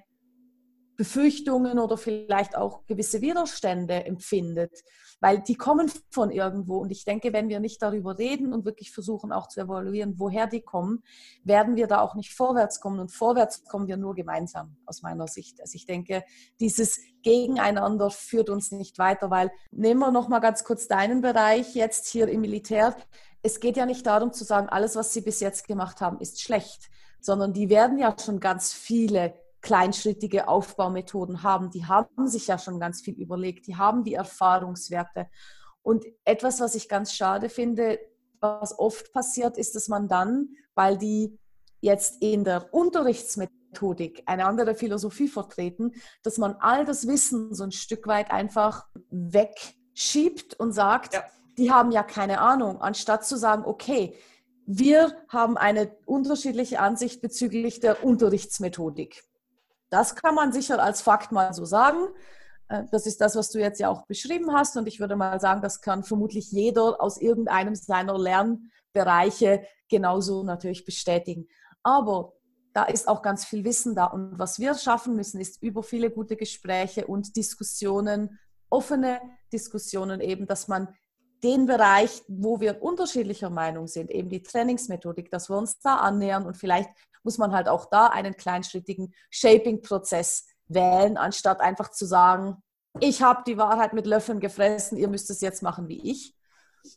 Befürchtungen oder vielleicht auch gewisse Widerstände empfindet weil die kommen von irgendwo. Und ich denke, wenn wir nicht darüber reden und wirklich versuchen auch zu evaluieren, woher die kommen, werden wir da auch nicht vorwärts kommen. Und vorwärts kommen wir nur gemeinsam, aus meiner Sicht. Also ich denke, dieses Gegeneinander führt uns nicht weiter, weil nehmen wir noch mal ganz kurz deinen Bereich jetzt hier im Militär. Es geht ja nicht darum zu sagen, alles, was Sie bis jetzt gemacht haben, ist schlecht, sondern die werden ja schon ganz viele kleinschrittige Aufbaumethoden haben. Die haben sich ja schon ganz viel überlegt, die haben die Erfahrungswerte. Und etwas, was ich ganz schade finde, was oft passiert, ist, dass man dann, weil die jetzt in der Unterrichtsmethodik eine andere Philosophie vertreten, dass man all das Wissen so ein Stück weit einfach wegschiebt und sagt, ja. Die haben ja keine Ahnung, anstatt zu sagen, okay, wir haben eine unterschiedliche Ansicht bezüglich der Unterrichtsmethodik. Das kann man sicher als Fakt mal so sagen. Äh, das ist das, was du jetzt ja auch beschrieben hast. Und ich würde mal sagen, das kann vermutlich jeder aus irgendeinem seiner Lernbereiche genauso natürlich bestätigen. Aber da ist auch ganz viel Wissen da. Und was wir schaffen müssen, ist über viele gute Gespräche und Diskussionen, offene Diskussionen eben, dass man den Bereich, wo wir unterschiedlicher Meinung sind, eben die Trainingsmethodik, dass wir uns da annähern und vielleicht muss man halt auch da einen kleinschrittigen Shaping-Prozess wählen, anstatt einfach zu sagen, ich habe die Wahrheit mit Löffeln gefressen, ihr müsst es jetzt machen wie ich.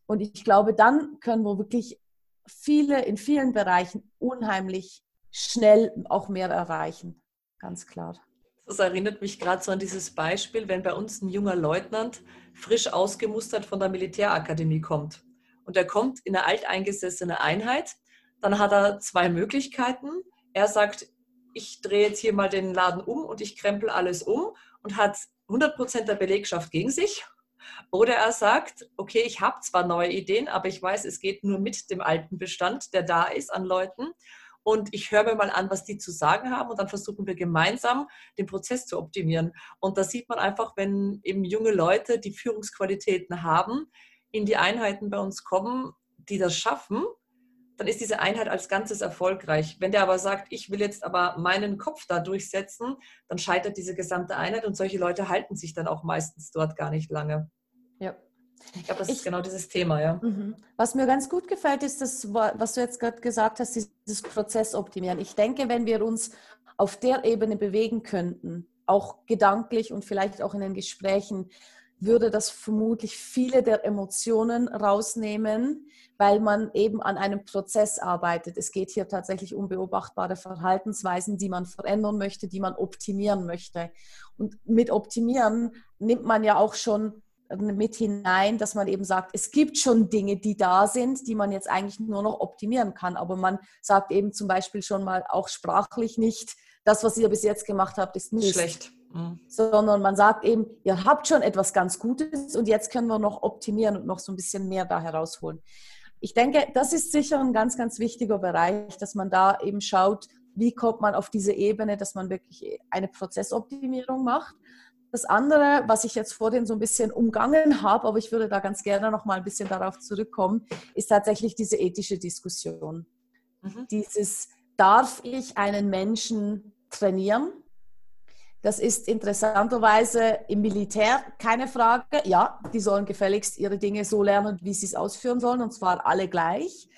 Und ich glaube, dann können wir wirklich viele in vielen Bereichen unheimlich schnell auch mehr erreichen. Ganz klar. Das erinnert mich gerade so an dieses Beispiel, wenn bei uns ein junger Leutnant frisch ausgemustert von der Militärakademie kommt. Und er kommt in eine alteingesessene Einheit dann hat er zwei Möglichkeiten. Er sagt, ich drehe jetzt hier mal den Laden um und ich krempel alles um und hat 100% der Belegschaft gegen sich. Oder er sagt, okay, ich habe zwar neue Ideen, aber ich weiß, es geht nur mit dem alten Bestand, der da ist an Leuten. Und ich höre mir mal an, was die zu sagen haben und dann versuchen wir gemeinsam den Prozess zu optimieren. Und da sieht man einfach, wenn eben junge Leute, die Führungsqualitäten haben, in die Einheiten bei uns kommen, die das schaffen, dann ist diese Einheit als Ganzes erfolgreich. Wenn der aber sagt, ich will jetzt aber meinen Kopf da durchsetzen, dann scheitert diese gesamte Einheit und solche Leute halten sich dann auch meistens dort gar nicht lange. Ja. Ich glaube, das ich, ist genau dieses Thema, ja. Mhm. Was mir ganz gut gefällt, ist das, was du jetzt gerade gesagt hast, dieses Prozess optimieren. Ich denke, wenn wir uns auf der Ebene bewegen könnten, auch gedanklich und vielleicht auch in den Gesprächen, würde das vermutlich viele der Emotionen rausnehmen, weil man eben an einem Prozess arbeitet. Es geht hier tatsächlich um beobachtbare Verhaltensweisen, die man verändern möchte, die man optimieren möchte. Und mit optimieren nimmt man ja auch schon mit hinein, dass man eben sagt, es gibt schon Dinge, die da sind, die man jetzt eigentlich nur noch optimieren kann. Aber man sagt eben zum Beispiel schon mal auch sprachlich nicht, das, was ihr bis jetzt gemacht habt, ist nicht schlecht. Mhm. Sondern man sagt eben, ihr habt schon etwas ganz Gutes und jetzt können wir noch optimieren und noch so ein bisschen mehr da herausholen. Ich denke, das ist sicher ein ganz, ganz wichtiger Bereich, dass man da eben schaut, wie kommt man auf diese Ebene, dass man wirklich eine Prozessoptimierung macht. Das andere, was ich jetzt vorhin so ein bisschen umgangen habe, aber ich würde da ganz gerne noch mal ein bisschen darauf zurückkommen, ist tatsächlich diese ethische Diskussion. Mhm. Dieses, darf ich einen Menschen trainieren? Das ist interessanterweise im Militär keine Frage. Ja, die sollen gefälligst ihre Dinge so lernen, wie sie es ausführen sollen, und zwar alle gleich.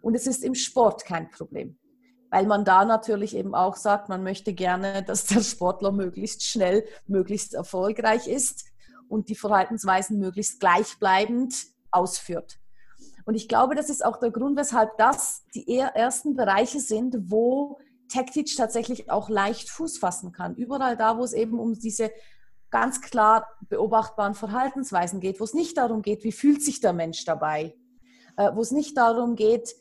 Und es ist im Sport kein Problem weil man da natürlich eben auch sagt, man möchte gerne, dass der Sportler möglichst schnell, möglichst erfolgreich ist und die Verhaltensweisen möglichst gleichbleibend ausführt. Und ich glaube, das ist auch der Grund, weshalb das die ersten Bereiche sind, wo TechTeach tatsächlich auch leicht Fuß fassen kann. Überall da, wo es eben um diese ganz klar beobachtbaren Verhaltensweisen geht, wo es nicht darum geht, wie fühlt sich der Mensch dabei, äh, wo es nicht darum geht,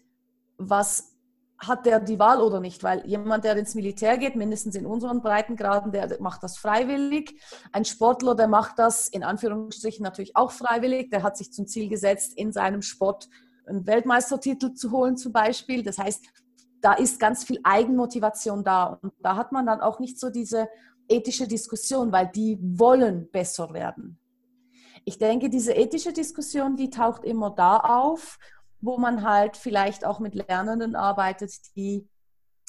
was hat der die Wahl oder nicht? Weil jemand, der ins Militär geht, mindestens in unseren Breitengraden, der macht das freiwillig. Ein Sportler, der macht das in Anführungsstrichen natürlich auch freiwillig. Der hat sich zum Ziel gesetzt, in seinem Sport einen Weltmeistertitel zu holen zum Beispiel. Das heißt, da ist ganz viel Eigenmotivation da. Und da hat man dann auch nicht so diese ethische Diskussion, weil die wollen besser werden. Ich denke, diese ethische Diskussion, die taucht immer da auf, wo man halt vielleicht auch mit Lernenden arbeitet, die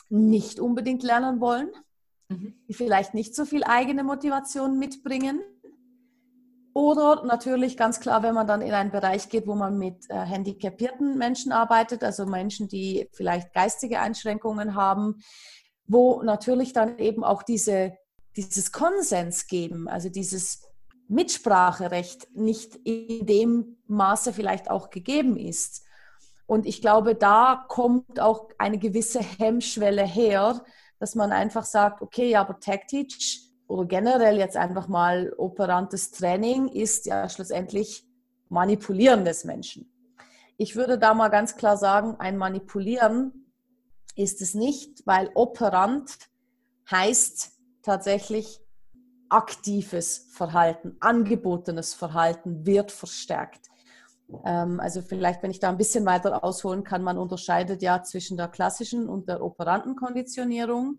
nicht unbedingt lernen wollen, mhm. die vielleicht nicht so viel eigene Motivation mitbringen. Oder natürlich ganz klar, wenn man dann in einen Bereich geht, wo man mit äh, handicapierten Menschen arbeitet, also Menschen, die vielleicht geistige Einschränkungen haben, wo natürlich dann eben auch diese, dieses Konsens geben, also dieses Mitspracherecht nicht in dem Maße vielleicht auch gegeben ist. Und ich glaube, da kommt auch eine gewisse Hemmschwelle her, dass man einfach sagt, okay, aber Tech-Teach oder generell jetzt einfach mal operantes Training ist ja schlussendlich Manipulieren des Menschen. Ich würde da mal ganz klar sagen, ein Manipulieren ist es nicht, weil operant heißt tatsächlich aktives Verhalten, angebotenes Verhalten wird verstärkt. Ähm, also vielleicht, wenn ich da ein bisschen weiter ausholen kann, man unterscheidet ja zwischen der klassischen und der operanten Konditionierung.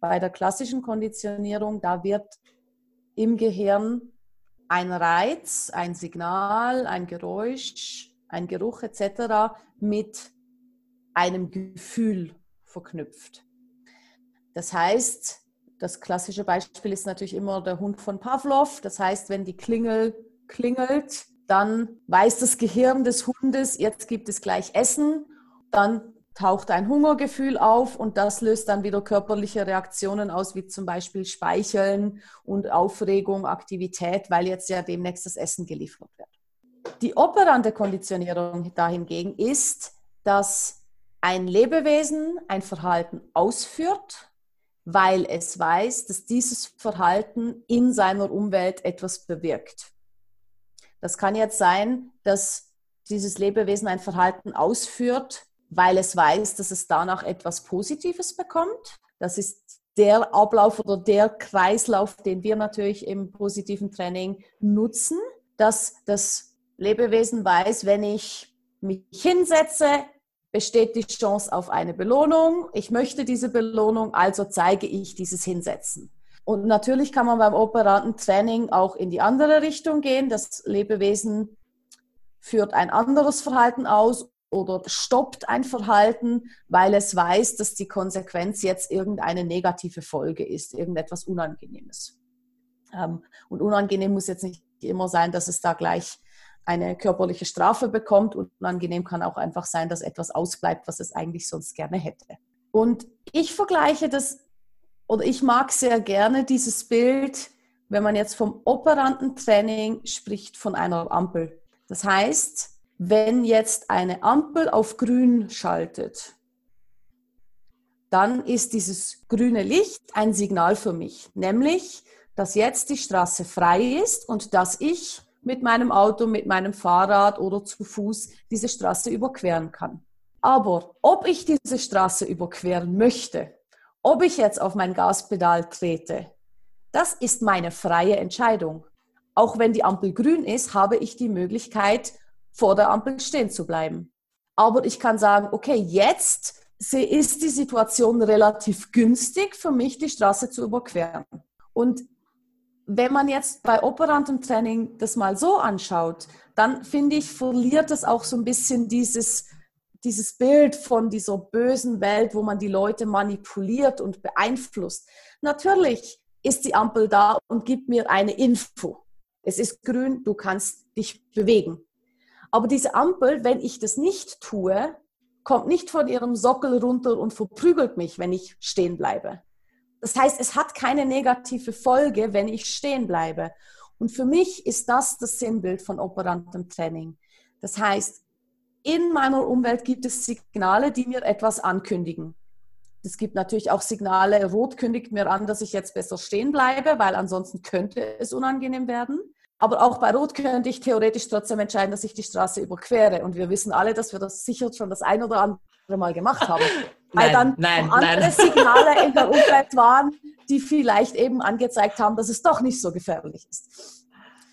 Bei der klassischen Konditionierung, da wird im Gehirn ein Reiz, ein Signal, ein Geräusch, ein Geruch etc. mit einem Gefühl verknüpft. Das heißt, das klassische Beispiel ist natürlich immer der Hund von Pavlov. Das heißt, wenn die Klingel klingelt, dann weiß das Gehirn des Hundes, jetzt gibt es gleich Essen, dann taucht ein Hungergefühl auf und das löst dann wieder körperliche Reaktionen aus, wie zum Beispiel Speicheln und Aufregung, Aktivität, weil jetzt ja demnächst das Essen geliefert wird. Die operante Konditionierung dahingegen ist, dass ein Lebewesen ein Verhalten ausführt, weil es weiß, dass dieses Verhalten in seiner Umwelt etwas bewirkt. Das kann jetzt sein, dass dieses Lebewesen ein Verhalten ausführt, weil es weiß, dass es danach etwas Positives bekommt. Das ist der Ablauf oder der Kreislauf, den wir natürlich im positiven Training nutzen, dass das Lebewesen weiß, wenn ich mich hinsetze, besteht die Chance auf eine Belohnung. Ich möchte diese Belohnung, also zeige ich dieses Hinsetzen. Und natürlich kann man beim operanten Training auch in die andere Richtung gehen. Das Lebewesen führt ein anderes Verhalten aus oder stoppt ein Verhalten, weil es weiß, dass die Konsequenz jetzt irgendeine negative Folge ist, irgendetwas Unangenehmes. Ähm, und unangenehm muss jetzt nicht immer sein, dass es da gleich eine körperliche Strafe bekommt. Unangenehm kann auch einfach sein, dass etwas ausbleibt, was es eigentlich sonst gerne hätte. Und ich vergleiche das oder ich mag sehr gerne dieses Bild wenn man jetzt vom operanten Training spricht, von einer Ampel. Das heißt, wenn jetzt eine Ampel auf grün schaltet, dann ist dieses grüne Licht ein Signal für mich, nämlich, dass jetzt die Straße frei ist und dass ich mit meinem Auto, mit meinem Fahrrad oder zu Fuß diese Straße überqueren kann. Aber ob ich diese Straße überqueren möchte, ob ich jetzt auf mein Gaspedal trete, das ist meine freie Entscheidung. Auch wenn die Ampel grün ist, habe ich die Möglichkeit, vor der Ampel stehen zu bleiben. Aber ich kann sagen, okay, jetzt ist die Situation relativ günstig für mich, die Straße zu überqueren. Und wenn man jetzt bei operantem Training das mal so anschaut, dann finde ich, verliert es auch so ein bisschen dieses, dieses Bild von dieser bösen Welt, wo man die Leute manipuliert und beeinflusst. Natürlich ist die Ampel da und gibt mir eine Info. Es ist grün, du kannst dich bewegen. Aber diese Ampel, wenn ich das nicht tue, kommt nicht von ihrem Sockel runter und verprügelt mich, wenn ich stehen bleibe. Das heißt, es hat keine negative Folge, wenn ich stehen bleibe. Und für mich ist das das Sinnbild von operantem Training. Das heißt, in meiner Umwelt gibt es Signale, die mir etwas ankündigen. Es gibt natürlich auch Signale, rot kündigt mir an, dass ich jetzt besser stehen bleibe, weil ansonsten könnte es unangenehm werden. Aber auch bei Rot könnte ich theoretisch trotzdem entscheiden, dass ich die Straße überquere. Und wir wissen alle, dass wir das sicher schon das ein oder andere Mal gemacht haben. weil dann nein, andere nein. Signale in der Umwelt waren, die vielleicht eben angezeigt haben, dass es doch nicht so gefährlich ist.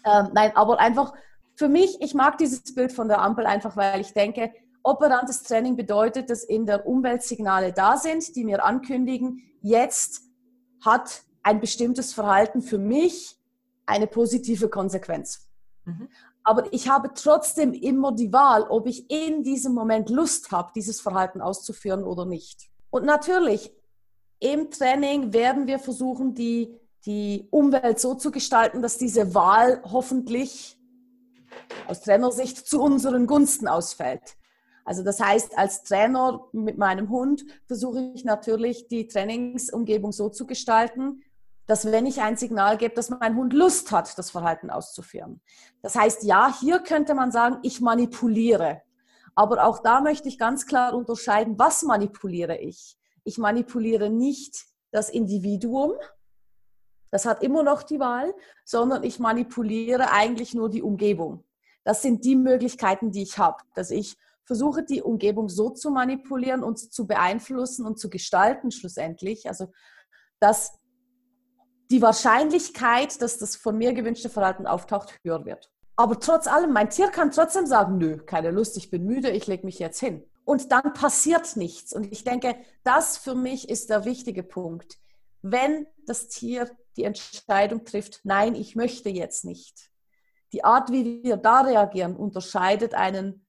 Ähm, nein, aber einfach für mich, ich mag dieses Bild von der Ampel einfach, weil ich denke, operantes Training bedeutet, dass in der Umwelt Signale da sind, die mir ankündigen, jetzt hat ein bestimmtes Verhalten für mich eine positive Konsequenz. Mhm. Aber ich habe trotzdem immer die Wahl, ob ich in diesem Moment Lust habe, dieses Verhalten auszuführen oder nicht. Und natürlich, im Training werden wir versuchen, die, die Umwelt so zu gestalten, dass diese Wahl hoffentlich aus Trainersicht zu unseren Gunsten ausfällt. Also das heißt, als Trainer mit meinem Hund versuche ich natürlich, die Trainingsumgebung so zu gestalten, dass wenn ich ein Signal gebe, dass mein Hund Lust hat, das Verhalten auszuführen. Das heißt, ja, hier könnte man sagen, ich manipuliere. Aber auch da möchte ich ganz klar unterscheiden, was manipuliere ich? Ich manipuliere nicht das Individuum, das hat immer noch die Wahl, sondern ich manipuliere eigentlich nur die Umgebung. Das sind die Möglichkeiten, die ich habe, dass ich versuche, die Umgebung so zu manipulieren und zu beeinflussen und zu gestalten schlussendlich. Also, dass die Wahrscheinlichkeit, dass das von mir gewünschte Verhalten auftaucht, höher wird. Aber trotz allem, mein Tier kann trotzdem sagen, nö, keine Lust, ich bin müde, ich lege mich jetzt hin. Und dann passiert nichts. Und ich denke, das für mich ist der wichtige Punkt. Wenn das Tier die Entscheidung trifft, nein, ich möchte jetzt nicht. Die Art, wie wir da reagieren, unterscheidet einen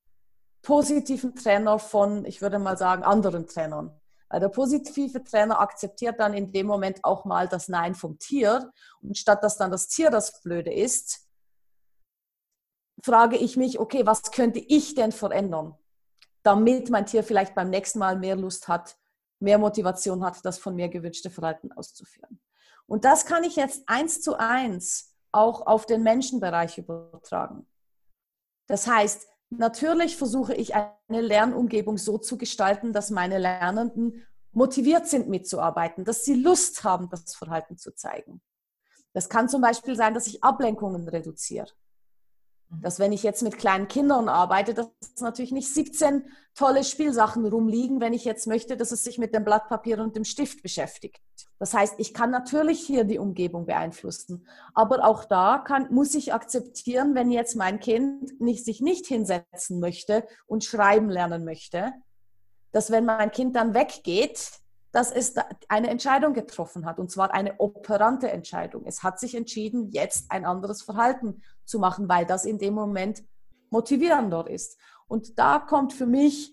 positiven Trainer von, ich würde mal sagen, anderen Trainern. Weil der positive Trainer akzeptiert dann in dem Moment auch mal das Nein vom Tier. Und statt dass dann das Tier das Blöde ist, frage ich mich, okay, was könnte ich denn verändern, damit mein Tier vielleicht beim nächsten Mal mehr Lust hat, mehr Motivation hat, das von mir gewünschte Verhalten auszuführen. Und das kann ich jetzt eins zu eins auch auf den Menschenbereich übertragen. Das heißt, Natürlich versuche ich eine Lernumgebung so zu gestalten, dass meine Lernenden motiviert sind mitzuarbeiten, dass sie Lust haben, das Verhalten zu zeigen. Das kann zum Beispiel sein, dass ich Ablenkungen reduziere. Mhm. Dass wenn ich jetzt mit kleinen Kindern arbeite, dass natürlich nicht 17 tolle Spielsachen rumliegen, wenn ich jetzt möchte, dass es sich mit dem Blatt Papier und dem Stift beschäftigt. Das heißt, ich kann natürlich hier die Umgebung beeinflussen, aber auch da kann, muss ich akzeptieren, wenn jetzt mein Kind nicht, sich nicht hinsetzen möchte und schreiben lernen möchte, dass wenn mein Kind dann weggeht, dass es eine Entscheidung getroffen hat, und zwar eine operante Entscheidung. Es hat sich entschieden, jetzt ein anderes Verhalten zu machen, weil das in dem Moment motivierender ist. Und da kommt für mich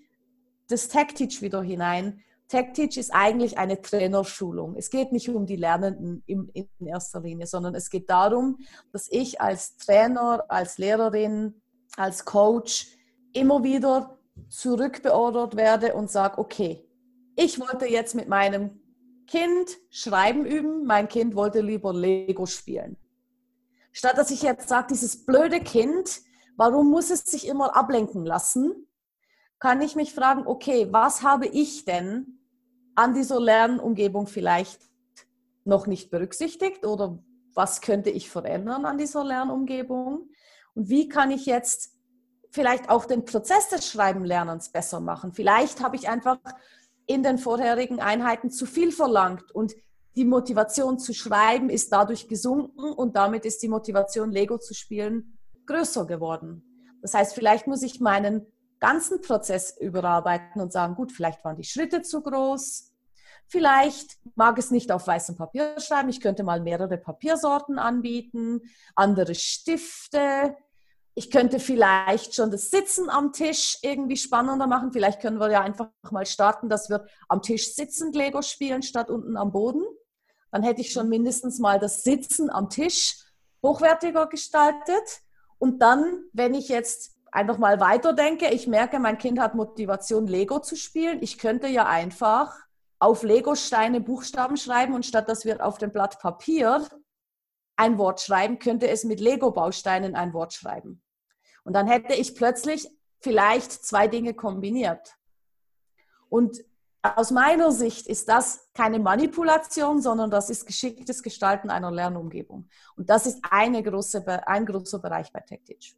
das Tech-Teach wieder hinein, Tech-Teach ist eigentlich eine Trainerschulung. Es geht nicht um die Lernenden in, erster Linie, sondern es geht darum, dass ich als Trainer, als Lehrerin, als Coach immer wieder zurückbeordert werde und sage, okay, ich wollte jetzt mit meinem Kind Schreiben üben, mein Kind wollte lieber Lego spielen. Statt dass ich jetzt sage, dieses blöde Kind, warum muss es sich immer ablenken lassen, kann ich mich fragen, okay, was habe ich denn an dieser Lernumgebung vielleicht noch nicht berücksichtigt oder was könnte ich verändern an dieser Lernumgebung? Und wie kann ich jetzt vielleicht auch den Prozess des Schreibenlernens besser machen? Vielleicht habe ich einfach in den vorherigen Einheiten zu viel verlangt und die Motivation zu schreiben ist dadurch gesunken und damit ist die Motivation, Lego zu spielen, größer geworden. Das heißt, vielleicht muss ich meinen ganzen Prozess überarbeiten und sagen, gut, vielleicht waren die Schritte zu groß, vielleicht mag es nicht auf weißem Papier schreiben, ich könnte mal mehrere Papiersorten anbieten, andere Stifte, ich könnte vielleicht schon das Sitzen am Tisch irgendwie spannender machen. Vielleicht können wir ja einfach mal starten, dass wir am Tisch sitzend Lego spielen statt unten am Boden. Dann hätte ich schon mindestens mal das Sitzen am Tisch hochwertiger gestaltet. Und dann, wenn ich jetzt einfach mal weiterdenke, ich merke, mein Kind hat Motivation, Lego zu spielen. Ich könnte ja einfach auf Lego-Steine Buchstaben schreiben und statt dass wir auf dem Blatt Papier ein Wort schreiben, könnte es mit Lego-Bausteinen ein Wort schreiben. Und dann hätte ich plötzlich vielleicht zwei Dinge kombiniert. Und aus meiner Sicht ist das keine Manipulation, sondern das ist geschicktes Gestalten einer Lernumgebung. Und das ist eine große, ein großer Bereich bei TechTeach.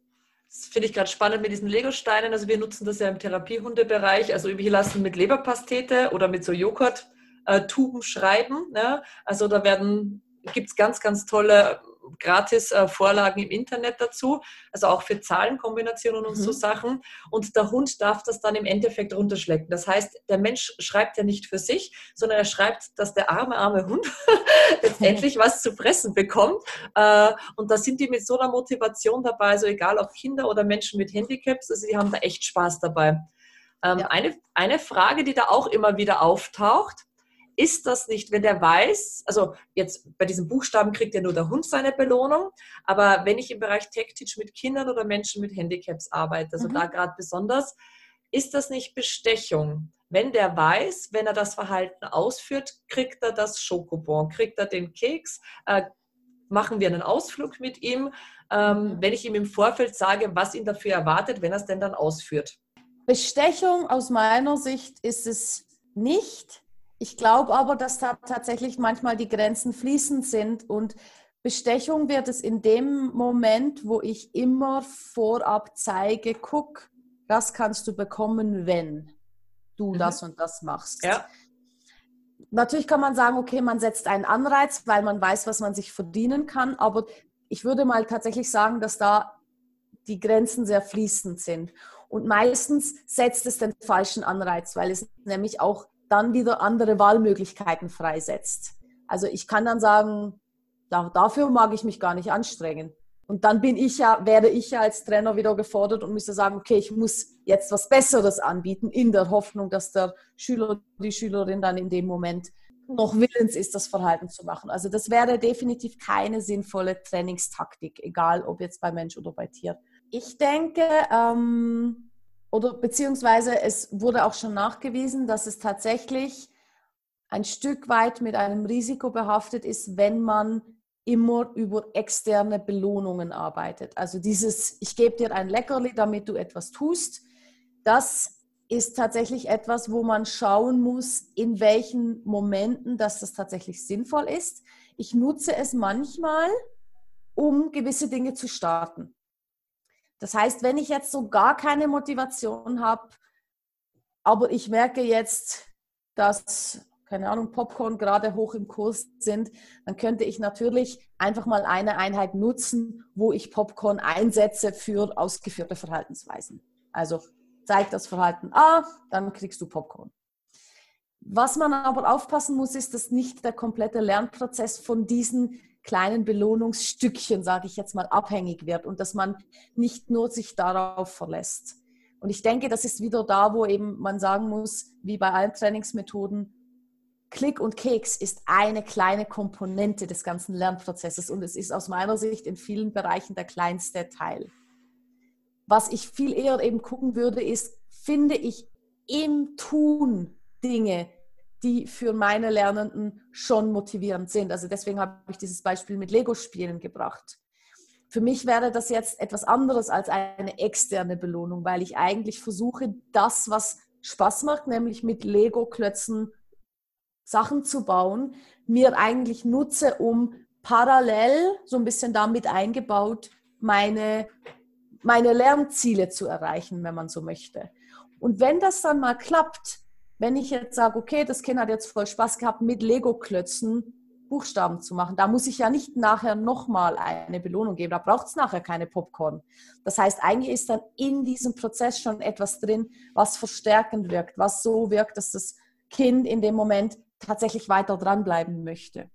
Das finde ich gerade spannend mit diesen Lego-Steinen. Also wir nutzen das ja im Therapiehundebereich. Also wir lassen mit Leberpastete oder mit so Joghurt-Tuben schreiben. Ne? Also da werden gibt es ganz, ganz tolle gratis äh, Vorlagen im Internet dazu, also auch für Zahlenkombinationen und mhm. so Sachen. Und der Hund darf das dann im Endeffekt runterschlecken. Das heißt, der Mensch schreibt ja nicht für sich, sondern er schreibt, dass der arme, arme Hund letztendlich was zu fressen bekommt. Äh, und da sind die mit so einer Motivation dabei, also egal ob Kinder oder Menschen mit Handicaps, also die haben da echt Spaß dabei. Ähm, ja. eine, eine Frage, die da auch immer wieder auftaucht, ist das nicht, wenn der weiß, also jetzt bei diesen Buchstaben kriegt ja nur der Hund seine Belohnung, aber wenn ich im Bereich Tech-Teach mit Kindern oder Menschen mit Handicaps arbeite, also mhm. da gerade besonders, ist das nicht Bestechung? Wenn der weiß, wenn er das Verhalten ausführt, kriegt er das Schokobon, kriegt er den Keks, äh, machen wir einen Ausflug mit ihm, ähm, wenn ich ihm im Vorfeld sage, was ihn dafür erwartet, wenn er es denn dann ausführt. Bestechung aus meiner Sicht ist es nicht. Ich glaube aber, dass da tatsächlich manchmal die Grenzen fließend sind und Bestechung wird es in dem Moment, wo ich immer vorab zeige, guck, das kannst du bekommen, wenn du mhm. das und das machst. Ja. Natürlich kann man sagen, okay, man setzt einen Anreiz, weil man weiß, was man sich verdienen kann, aber ich würde mal tatsächlich sagen, dass da die Grenzen sehr fließend sind. Und meistens setzt es den falschen Anreiz, weil es nämlich auch dann wieder andere Wahlmöglichkeiten freisetzt. Also ich kann dann sagen, dafür mag ich mich gar nicht anstrengen. Und dann bin ich ja, werde ich ja als Trainer wieder gefordert und müsste sagen, okay, ich muss jetzt was Besseres anbieten, in der Hoffnung, dass der Schüler, die Schülerin dann in dem Moment noch willens ist, das Verhalten zu machen. Also das wäre definitiv keine sinnvolle Trainingstaktik, egal ob jetzt bei Mensch oder bei Tier. Ich denke, ähm, oder beziehungsweise es wurde auch schon nachgewiesen, dass es tatsächlich ein Stück weit mit einem Risiko behaftet ist, wenn man immer über externe Belohnungen arbeitet. Also dieses, ich gebe dir ein Leckerli, damit du etwas tust, das ist tatsächlich etwas, wo man schauen muss, in welchen Momenten dass das tatsächlich sinnvoll ist. Ich nutze es manchmal, um gewisse Dinge zu starten. Das heißt, wenn ich jetzt so gar keine Motivation habe, aber ich merke jetzt, dass, keine Ahnung, Popcorn gerade hoch im Kurs sind, dann könnte ich natürlich einfach mal eine Einheit nutzen, wo ich Popcorn einsetze für ausgeführte Verhaltensweisen. Also zeig das Verhalten A, dann kriegst du Popcorn. Was man aber aufpassen muss, ist, dass nicht der komplette Lernprozess von diesen kleinen Belohnungsstückchen, sage ich jetzt mal, abhängig wird und dass man nicht nur sich darauf verlässt. Und ich denke, das ist wieder da, wo eben man sagen muss, wie bei allen Trainingsmethoden, Klick und Keks ist eine kleine Komponente des ganzen Lernprozesses und es ist aus meiner Sicht in vielen Bereichen der kleinste Teil. Was ich viel eher eben gucken würde, ist, finde ich im Tun Dinge, die für meine Lernenden schon motivierend sind. Also deswegen habe ich dieses Beispiel mit Lego-Spielen gebracht. Für mich wäre das jetzt etwas anderes als eine externe Belohnung, weil ich eigentlich versuche, das, was Spaß macht, nämlich mit Lego-Klötzen Sachen zu bauen, mir eigentlich nutze, um parallel, so ein bisschen damit eingebaut, meine, meine Lernziele zu erreichen, wenn man so möchte. Und wenn das dann mal klappt, wenn ich jetzt sage, okay, das Kind hat jetzt voll Spaß gehabt, mit Lego-Klötzen Buchstaben zu machen, da muss ich ja nicht nachher nochmal eine Belohnung geben, da braucht es nachher keine Popcorn. Das heißt, eigentlich ist dann in diesem Prozess schon etwas drin, was verstärkend wirkt, was so wirkt, dass das Kind in dem Moment tatsächlich weiter dranbleiben möchte.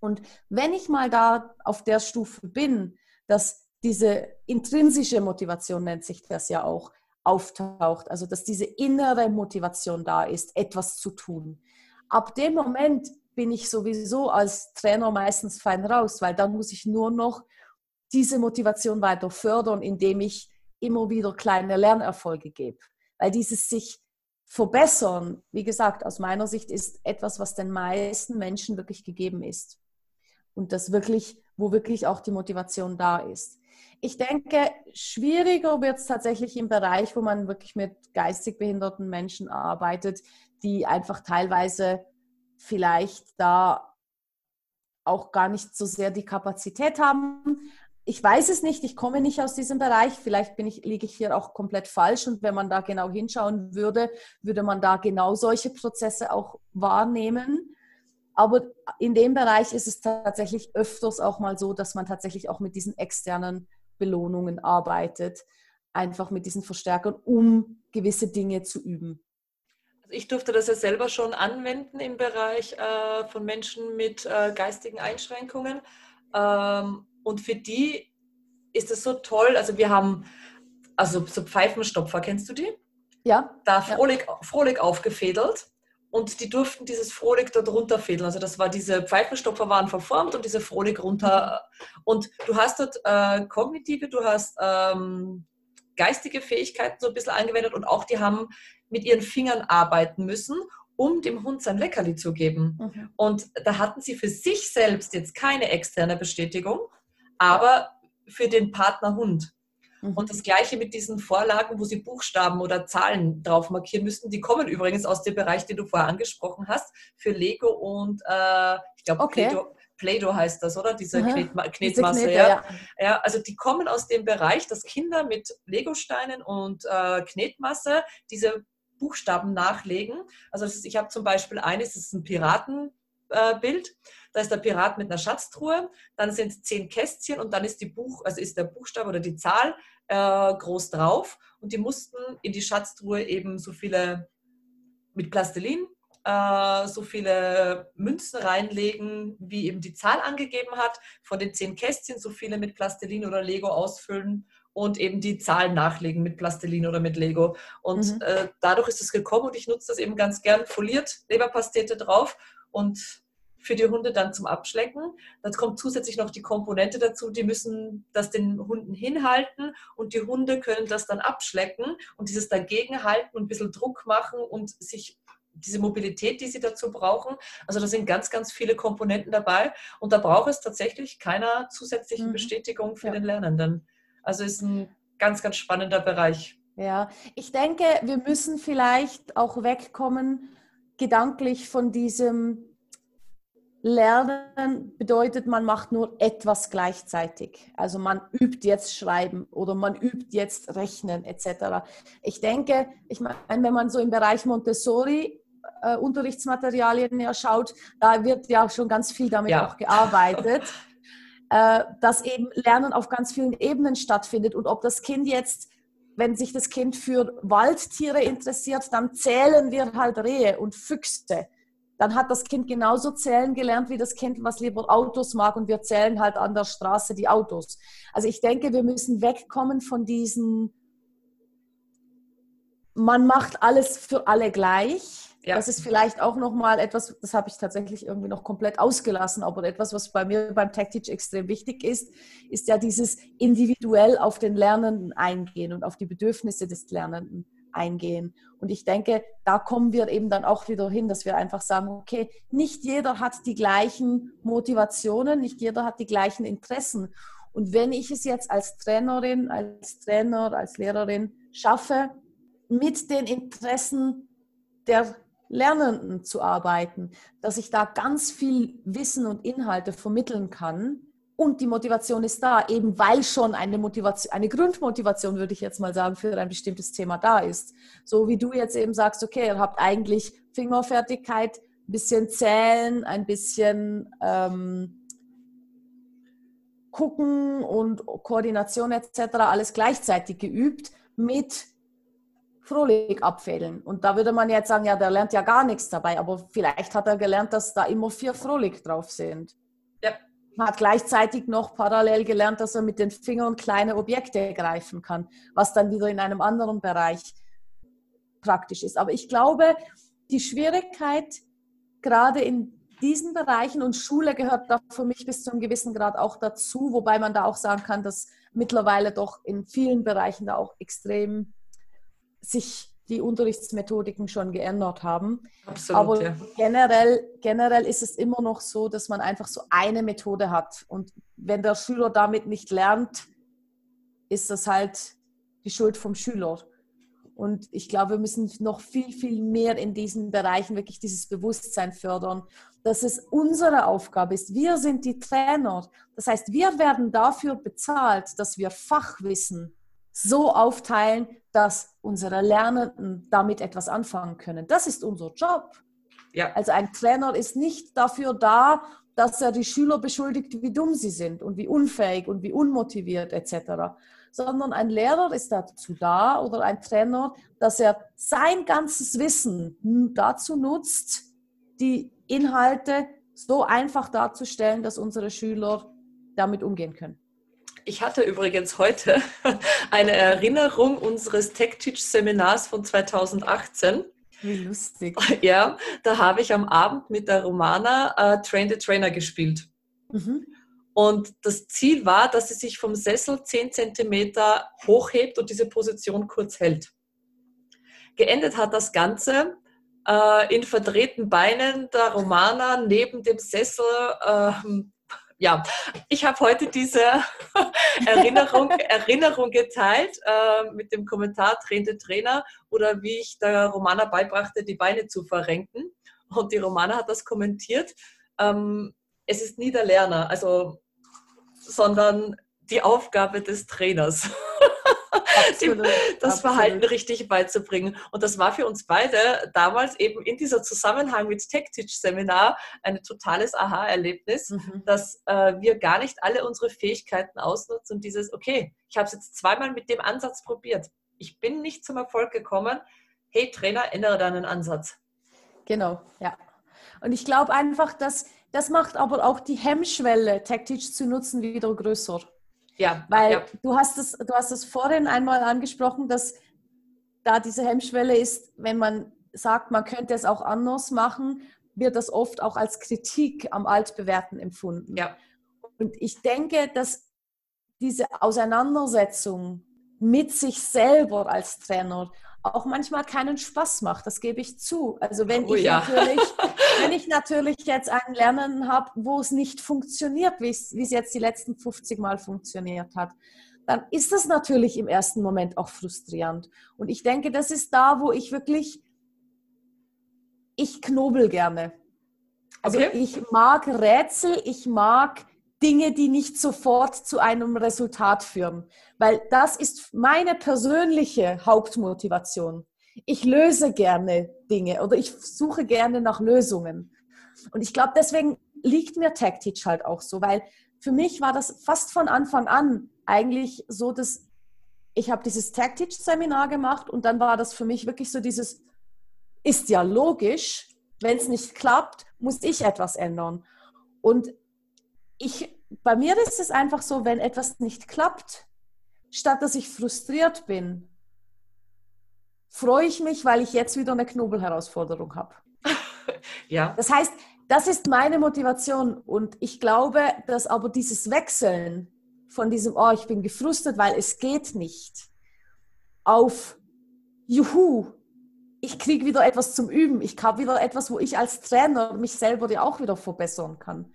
Und wenn ich mal da auf der Stufe bin, dass diese intrinsische Motivation nennt sich das ja auch, auftaucht, also dass diese innere Motivation da ist, etwas zu tun. Ab dem Moment bin ich sowieso als Trainer meistens fein raus, weil dann muss ich nur noch diese Motivation weiter fördern, indem ich immer wieder kleine Lernerfolge gebe. Weil dieses sich verbessern, wie gesagt, aus meiner Sicht ist etwas, was den meisten Menschen wirklich gegeben ist. Und das wirklich, wo wirklich auch die Motivation da ist. Ich denke, schwieriger wird es tatsächlich im Bereich, wo man wirklich mit geistig behinderten Menschen arbeitet, die einfach teilweise vielleicht da auch gar nicht so sehr die Kapazität haben. Ich weiß es nicht, ich komme nicht aus diesem Bereich. Vielleicht bin ich, liege ich hier auch komplett falsch. Und wenn man da genau hinschauen würde, würde man da genau solche Prozesse auch wahrnehmen. Aber in dem Bereich ist es tatsächlich öfters auch mal so, dass man tatsächlich auch mit diesen externen Belohnungen arbeitet, einfach mit diesen Verstärkern, um gewisse Dinge zu üben. Also ich durfte das ja selber schon anwenden im Bereich äh, von Menschen mit äh, geistigen Einschränkungen. Ähm, und für die ist es so toll. Also wir haben, also so Pfeifenstopfer, kennst du die? Ja. Da Frohlich, ja. Frohlich aufgefädelt und die durften dieses Frohlig dort runterfädeln. Also das war diese Pfeifenstopfer waren verformt und diese Frohlig runter. Und du hast dort äh, kognitive, du hast ähm, geistige Fähigkeiten so ein bisschen angewendet und auch die haben mit ihren Fingern arbeiten müssen, um dem Hund sein Leckerli zu geben. Mhm. Und da hatten sie für sich selbst jetzt keine externe Bestätigung, aber für den Partner Hund. Mhm. Und das gleiche mit diesen Vorlagen, wo Sie Buchstaben oder Zahlen drauf markieren müssten. Die kommen übrigens aus dem Bereich, den du vorher angesprochen hast, für Lego und äh, ich glaube okay. Play-Doh heißt das, oder? Diese Knetma Knetmasse. Knete, ja. ja. Ja. also die kommen aus dem Bereich, dass Kinder mit Legosteinen und äh, Knetmasse diese Buchstaben nachlegen. Also ist, ich habe zum Beispiel eines, das ist ein Piratenbild. Äh, da ist der Pirat mit einer Schatztruhe, dann sind zehn Kästchen und dann ist die Buch, also ist der Buchstabe oder die Zahl äh, groß drauf. Und die mussten in die Schatztruhe eben so viele mit Plastilin äh, so viele Münzen reinlegen, wie eben die Zahl angegeben hat. Von den zehn Kästchen so viele mit Plastilin oder Lego ausfüllen und eben die Zahlen nachlegen mit Plastilin oder mit Lego. Und mhm. äh, dadurch ist es gekommen und ich nutze das eben ganz gern. Foliert Leberpastete drauf und für die Hunde dann zum Abschlecken. Dann kommt zusätzlich noch die Komponente dazu, die müssen das den Hunden hinhalten und die Hunde können das dann abschlecken und dieses dagegenhalten und ein bisschen Druck machen und sich diese Mobilität, die sie dazu brauchen. Also da sind ganz, ganz viele Komponenten dabei und da braucht es tatsächlich keiner zusätzlichen mhm. Bestätigung für ja. den Lernenden. Also ist ein ganz, ganz spannender Bereich. Ja, ich denke, wir müssen vielleicht auch wegkommen gedanklich von diesem Lernen bedeutet, man macht nur etwas gleichzeitig. Also man übt jetzt Schreiben oder man übt jetzt Rechnen etc. Ich denke, ich meine, wenn man so im Bereich Montessori äh, Unterrichtsmaterialien ja schaut, da wird ja schon ganz viel damit ja. auch gearbeitet, äh, dass eben Lernen auf ganz vielen Ebenen stattfindet und ob das Kind jetzt wenn sich das Kind für Waldtiere interessiert, dann zählen wir halt Rehe und Füchse dann hat das Kind genauso zählen gelernt wie das Kind, was lieber Autos mag und wir zählen halt an der Straße die Autos. Also ich denke, wir müssen wegkommen von diesen, man macht alles für alle gleich. Ja. Das ist vielleicht auch nochmal etwas, das habe ich tatsächlich irgendwie noch komplett ausgelassen, aber etwas, was bei mir beim Tech Teach extrem wichtig ist, ist ja dieses individuell auf den Lernenden eingehen und auf die Bedürfnisse des Lernenden eingehen. Und ich denke, da kommen wir eben dann auch wieder hin, dass wir einfach sagen, okay, nicht jeder hat die gleichen Motivationen, nicht jeder hat die gleichen Interessen. Und wenn ich es jetzt als Trainerin, als Trainer, als Lehrerin schaffe, mit den Interessen der Lernenden zu arbeiten, dass ich da ganz viel Wissen und Inhalte vermitteln kann, und die Motivation ist da, eben weil schon eine Motivation, eine Grundmotivation, würde ich jetzt mal sagen, für ein bestimmtes Thema da ist. So wie du jetzt eben sagst, okay, ihr habt eigentlich Fingerfertigkeit, ein bisschen zählen, ein bisschen ähm, gucken und Koordination etc. alles gleichzeitig geübt mit Frohlich abfädeln. Und da würde man jetzt sagen, ja, der lernt ja gar nichts dabei, aber vielleicht hat er gelernt, dass da immer vier Frohlich drauf sind. Ja, hat gleichzeitig noch parallel gelernt, dass er mit den Fingern kleine Objekte greifen kann, was dann wieder in einem anderen Bereich praktisch ist. Aber ich glaube, die Schwierigkeit gerade in diesen Bereichen und Schule gehört da für mich bis zu einem gewissen Grad auch dazu, wobei man da auch sagen kann, dass mittlerweile doch in vielen Bereichen da auch extrem sich die Unterrichtsmethodiken schon geändert haben. Absolut, Aber ja. generell, generell ist es immer noch so, dass man einfach so eine Methode hat. Und wenn der Schüler damit nicht lernt, ist das halt die Schuld vom Schüler. Und ich glaube, wir müssen noch viel, viel mehr in diesen Bereichen wirklich dieses Bewusstsein fördern, dass es unsere Aufgabe ist. Wir sind die Trainer. Das heißt, wir werden dafür bezahlt, dass wir Fachwissen so aufteilen, dass unsere Lernenden damit etwas anfangen können. Das ist unser Job. Ja. Also ein Trainer ist nicht dafür da, dass er die Schüler beschuldigt, wie dumm sie sind und wie unfähig und wie unmotiviert etc., sondern ein Lehrer ist dazu da oder ein Trainer, dass er sein ganzes Wissen dazu nutzt, die Inhalte so einfach darzustellen, dass unsere Schüler damit umgehen können. Ich hatte übrigens heute eine Erinnerung unseres Tech-Teach-Seminars von 2018. Wie lustig. Ja, da habe ich am Abend mit der Romana äh, Train the Trainer gespielt. Mhm. Und das Ziel war, dass sie sich vom Sessel 10 cm hochhebt und diese Position kurz hält. Geendet hat das Ganze äh, in verdrehten Beinen der Romana neben dem Sessel äh, ja, ich habe heute diese Erinnerung, Erinnerung geteilt äh, mit dem Kommentar Trainende Trainer oder wie ich der Romana beibrachte, die Beine zu verrenken. Und die Romana hat das kommentiert. Ähm, es ist nie der Lerner, also, sondern die Aufgabe des Trainers. Absolut, das absolut. Verhalten richtig beizubringen. Und das war für uns beide damals eben in dieser Zusammenhang mit Tech-Teach-Seminar ein totales Aha-Erlebnis, mhm. dass äh, wir gar nicht alle unsere Fähigkeiten ausnutzen und dieses, okay, ich habe es jetzt zweimal mit dem Ansatz probiert. Ich bin nicht zum Erfolg gekommen. Hey Trainer, ändere deinen Ansatz. Genau, ja. Und ich glaube einfach, dass das macht aber auch die Hemmschwelle, Tech-Teach zu nutzen, wieder größer. Ja. Weil ja. du hast es, du hast es vorhin einmal angesprochen, dass da diese Hemmschwelle ist, wenn man sagt, man könnte es auch anders machen, wird das oft auch als Kritik am Altbewährten empfunden. Ja. Und ich denke, dass diese Auseinandersetzung mit sich selber als Trainer auch manchmal keinen Spaß macht. Das gebe ich zu. Also wenn, oh, ich, ja. natürlich, wenn ich natürlich jetzt ein Lernen habe, wo es nicht funktioniert, wie es, wie es jetzt die letzten 50 Mal funktioniert hat, dann ist das natürlich im ersten Moment auch frustrierend. Und ich denke, das ist da, wo ich wirklich, ich knobel gerne. Also okay. ich mag Rätsel, ich mag Dinge, die nicht sofort zu einem Resultat führen. Weil das ist meine persönliche Hauptmotivation. Ich löse gerne Dinge oder ich suche gerne nach Lösungen. Und ich glaube, deswegen liegt mir Tech Teach halt auch so, weil für mich war das fast von Anfang an eigentlich so, dass ich habe dieses Tech Teach Seminar gemacht und dann war das für mich wirklich so dieses, ist ja logisch, wenn es nicht klappt, muss ich etwas ändern. Und ich, bei mir ist es einfach so, wenn etwas nicht klappt, statt dass ich frustriert bin, freue ich mich, weil ich jetzt wieder eine Knobelherausforderung habe. ja. Das heißt, das ist meine Motivation und ich glaube, dass aber dieses Wechseln von diesem, oh, ich bin gefrustet, weil es geht nicht, auf, juhu, ich kriege wieder etwas zum Üben, ich habe wieder etwas, wo ich als Trainer mich selber ja auch wieder verbessern kann.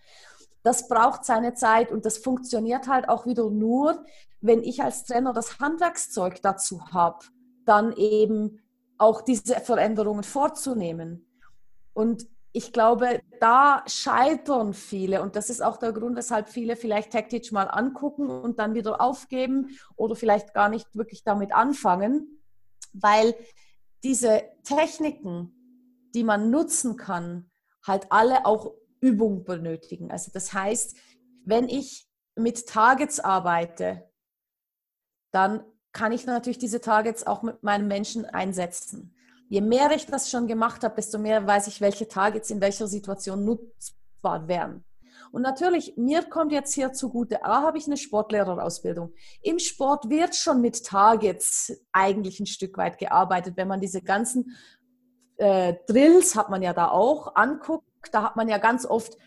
Das braucht seine Zeit und das funktioniert halt auch wieder nur, wenn ich als Trainer das Handwerkszeug dazu habe, dann eben auch diese Veränderungen vorzunehmen. Und ich glaube, da scheitern viele und das ist auch der Grund, weshalb viele vielleicht Tactic mal angucken und dann wieder aufgeben oder vielleicht gar nicht wirklich damit anfangen, weil diese Techniken, die man nutzen kann, halt alle auch Übung benötigen. Also das heißt, wenn ich mit Targets arbeite, dann kann ich natürlich diese Targets auch mit meinem Menschen einsetzen. Je mehr ich das schon gemacht habe, desto mehr weiß ich, welche Targets in welcher Situation nutzbar wären. Und natürlich, mir kommt jetzt hier zugute, A, habe ich eine Sportlehrerausbildung. Im Sport wird schon mit Targets eigentlich ein Stück weit gearbeitet. Wenn man diese ganzen äh, Drills, hat man ja da auch, anguckt, da hat man ja ganz oft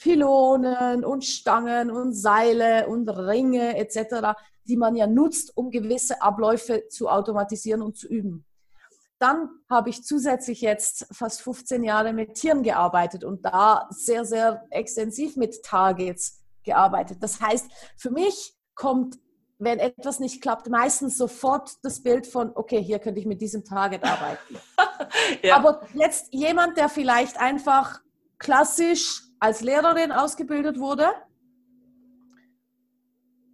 Pylonen und Stangen und Seile und Ringe etc., die man ja nutzt, um gewisse Abläufe zu automatisieren und zu üben. Dann habe ich zusätzlich jetzt fast 15 Jahre mit Tieren gearbeitet und da sehr, sehr extensiv mit Targets gearbeitet. Das heißt, für mich kommt, wenn etwas nicht klappt, meistens sofort das Bild von, okay, hier könnte ich mit diesem Target arbeiten. ja. Aber jetzt jemand, der vielleicht einfach klassisch als Lehrerin ausgebildet wurde,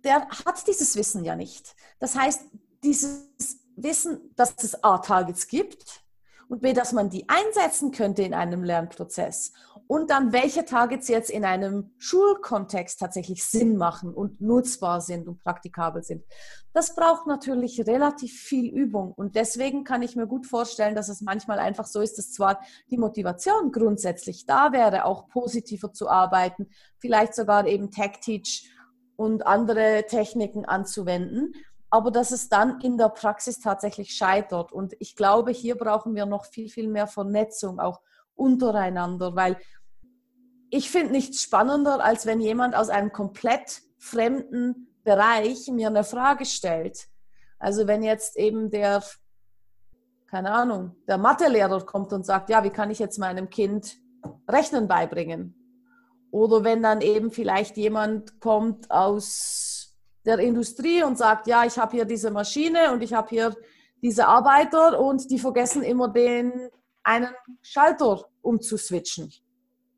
der hat dieses Wissen ja nicht. Das heißt, dieses Wissen, dass es A-Targets gibt und B, dass man die einsetzen könnte in einem Lernprozess und dann welche Targets jetzt in einem Schulkontext tatsächlich Sinn machen und nutzbar sind und praktikabel sind. Das braucht natürlich relativ viel Übung und deswegen kann ich mir gut vorstellen, dass es manchmal einfach so ist, dass zwar die Motivation grundsätzlich da wäre, auch positiver zu arbeiten, vielleicht sogar eben Tech-Teach und andere Techniken anzuwenden, aber dass es dann in der Praxis tatsächlich scheitert. Und ich glaube, hier brauchen wir noch viel, viel mehr Vernetzung, auch untereinander, weil ich finde nichts spannender, als wenn jemand aus einem komplett fremden Bereich mir eine Frage stellt. Also wenn jetzt eben der, keine Ahnung, der Mathelehrer kommt und sagt, ja, wie kann ich jetzt meinem Kind Rechnen beibringen? Oder wenn dann eben vielleicht jemand kommt aus der Industrie und sagt, ja, ich habe hier diese Maschine und ich habe hier diese Arbeiter und die vergessen immer den einen Schalter umzuswitchen.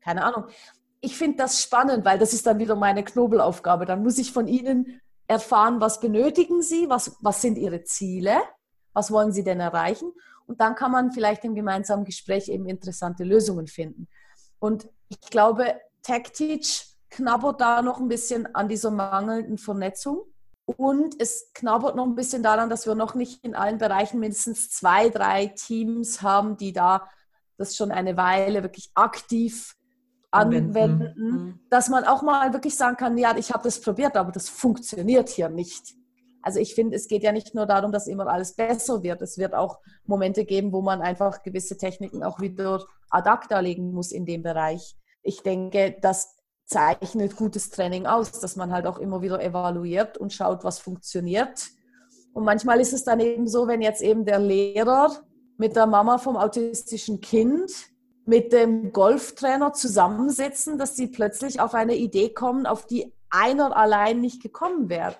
Keine Ahnung. Ich finde das spannend, weil das ist dann wieder meine Knobelaufgabe. Dann muss ich von Ihnen erfahren, was benötigen Sie, was, was sind Ihre Ziele, was wollen Sie denn erreichen? Und dann kann man vielleicht im gemeinsamen Gespräch eben interessante Lösungen finden. Und ich glaube, TechTeach knabbert da noch ein bisschen an dieser mangelnden Vernetzung. Und es knabbert noch ein bisschen daran, dass wir noch nicht in allen Bereichen mindestens zwei, drei Teams haben, die da das schon eine Weile wirklich aktiv anwenden, anwenden. Mhm. dass man auch mal wirklich sagen kann, ja, ich habe das probiert, aber das funktioniert hier nicht. Also ich finde, es geht ja nicht nur darum, dass immer alles besser wird. Es wird auch Momente geben, wo man einfach gewisse Techniken auch wieder ad acta legen muss in dem Bereich. Ich denke, dass zeichnet gutes Training aus, dass man halt auch immer wieder evaluiert und schaut, was funktioniert. Und manchmal ist es dann eben so, wenn jetzt eben der Lehrer mit der Mama vom autistischen Kind mit dem Golftrainer zusammensitzen, dass sie plötzlich auf eine Idee kommen, auf die einer allein nicht gekommen wäre.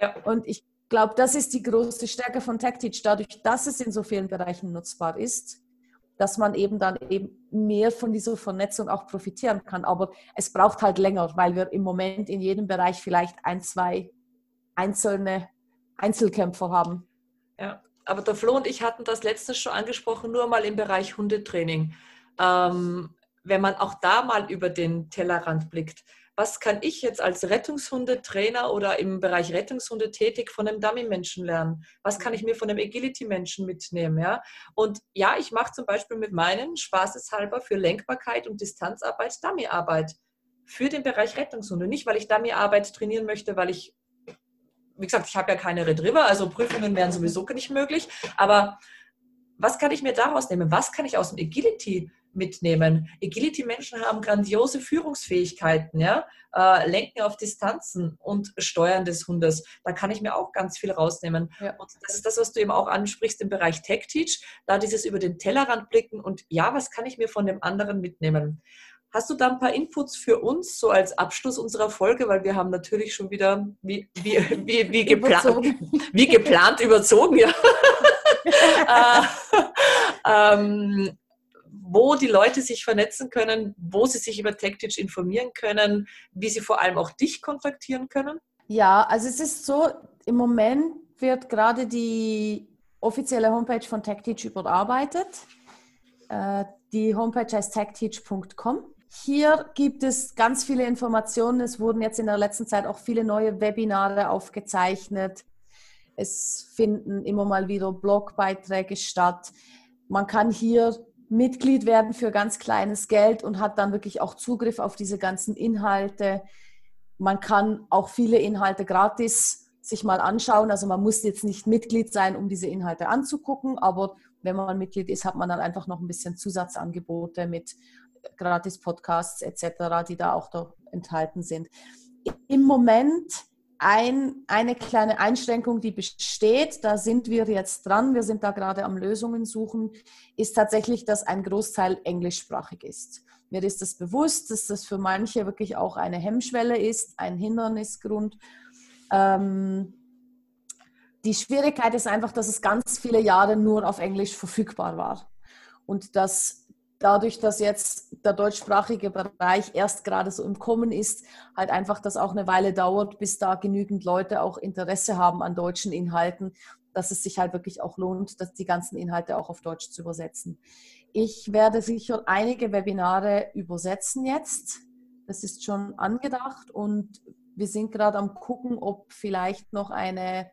Ja. Und ich glaube, das ist die große Stärke von TechTeach, dadurch, dass es in so vielen Bereichen nutzbar ist dass man eben dann eben mehr von dieser Vernetzung auch profitieren kann. Aber es braucht halt länger, weil wir im Moment in jedem Bereich vielleicht ein, zwei einzelne Einzelkämpfer haben. Ja, aber der Flo und ich hatten das letztens schon angesprochen, nur mal im Bereich Hundetraining. Ähm, wenn man auch da mal über den Tellerrand blickt, was kann ich jetzt als Rettungshundetrainer oder im Bereich Rettungshunde tätig von einem Dummy-Menschen lernen? Was kann ich mir von einem Agility-Menschen mitnehmen? Ja? Und ja, ich mache zum Beispiel mit meinen spaßeshalber für Lenkbarkeit und Distanzarbeit Dummy-Arbeit für den Bereich Rettungshunde. Nicht, weil ich Dummy-Arbeit trainieren möchte, weil ich, wie gesagt, ich habe ja keine Retriever, also Prüfungen wären sowieso nicht möglich. Aber was kann ich mir daraus nehmen? Was kann ich aus dem Agility mitnehmen. Agility-Menschen haben grandiose Führungsfähigkeiten, ja, äh, lenken auf Distanzen und Steuern des Hundes. Da kann ich mir auch ganz viel rausnehmen. Ja. Und das ist das, was du eben auch ansprichst im Bereich Tech Teach, da dieses über den Tellerrand blicken und ja, was kann ich mir von dem anderen mitnehmen? Hast du da ein paar Inputs für uns, so als Abschluss unserer Folge, weil wir haben natürlich schon wieder wie, wie, wie, wie, geplant, wie geplant überzogen, ja. äh, ähm, wo die Leute sich vernetzen können, wo sie sich über TechTeach informieren können, wie sie vor allem auch dich kontaktieren können? Ja, also es ist so, im Moment wird gerade die offizielle Homepage von TechTeach überarbeitet. Äh, die Homepage heißt techteach.com. Hier gibt es ganz viele Informationen. Es wurden jetzt in der letzten Zeit auch viele neue Webinare aufgezeichnet. Es finden immer mal wieder Blogbeiträge statt. Man kann hier Mitglied werden für ganz kleines Geld und hat dann wirklich auch Zugriff auf diese ganzen Inhalte. Man kann auch viele Inhalte gratis sich mal anschauen. Also man muss jetzt nicht Mitglied sein, um diese Inhalte anzugucken, aber wenn man Mitglied ist, hat man dann einfach noch ein bisschen Zusatzangebote mit Gratis-Podcasts etc., die da auch enthalten sind. Im Moment ein, eine kleine Einschränkung, die besteht, da sind wir jetzt dran, wir sind da gerade am Lösungen suchen, ist tatsächlich, dass ein Großteil englischsprachig ist. Mir ist das bewusst, dass das für manche wirklich auch eine Hemmschwelle ist, ein Hindernisgrund. Ähm, die Schwierigkeit ist einfach, dass es ganz viele Jahre nur auf Englisch verfügbar war. Und dass dadurch, dass jetzt der deutschsprachige Bereich erst gerade so im Kommen ist, halt einfach das auch eine Weile dauert, bis da genügend Leute auch Interesse haben an deutschen Inhalten, dass es sich halt wirklich auch lohnt, dass die ganzen Inhalte auch auf Deutsch zu übersetzen. Ich werde sicher einige Webinare übersetzen jetzt. Das ist schon angedacht und wir sind gerade am gucken, ob vielleicht noch eine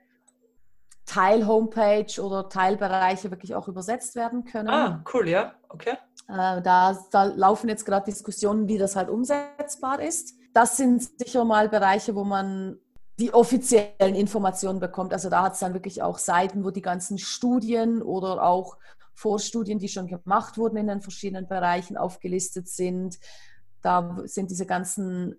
Teil-Homepage oder Teilbereiche wirklich auch übersetzt werden können. Ah, cool, ja, okay. Äh, da, da laufen jetzt gerade Diskussionen, wie das halt umsetzbar ist. Das sind sicher mal Bereiche, wo man die offiziellen Informationen bekommt. Also da hat es dann wirklich auch Seiten, wo die ganzen Studien oder auch Vorstudien, die schon gemacht wurden in den verschiedenen Bereichen, aufgelistet sind. Da sind diese ganzen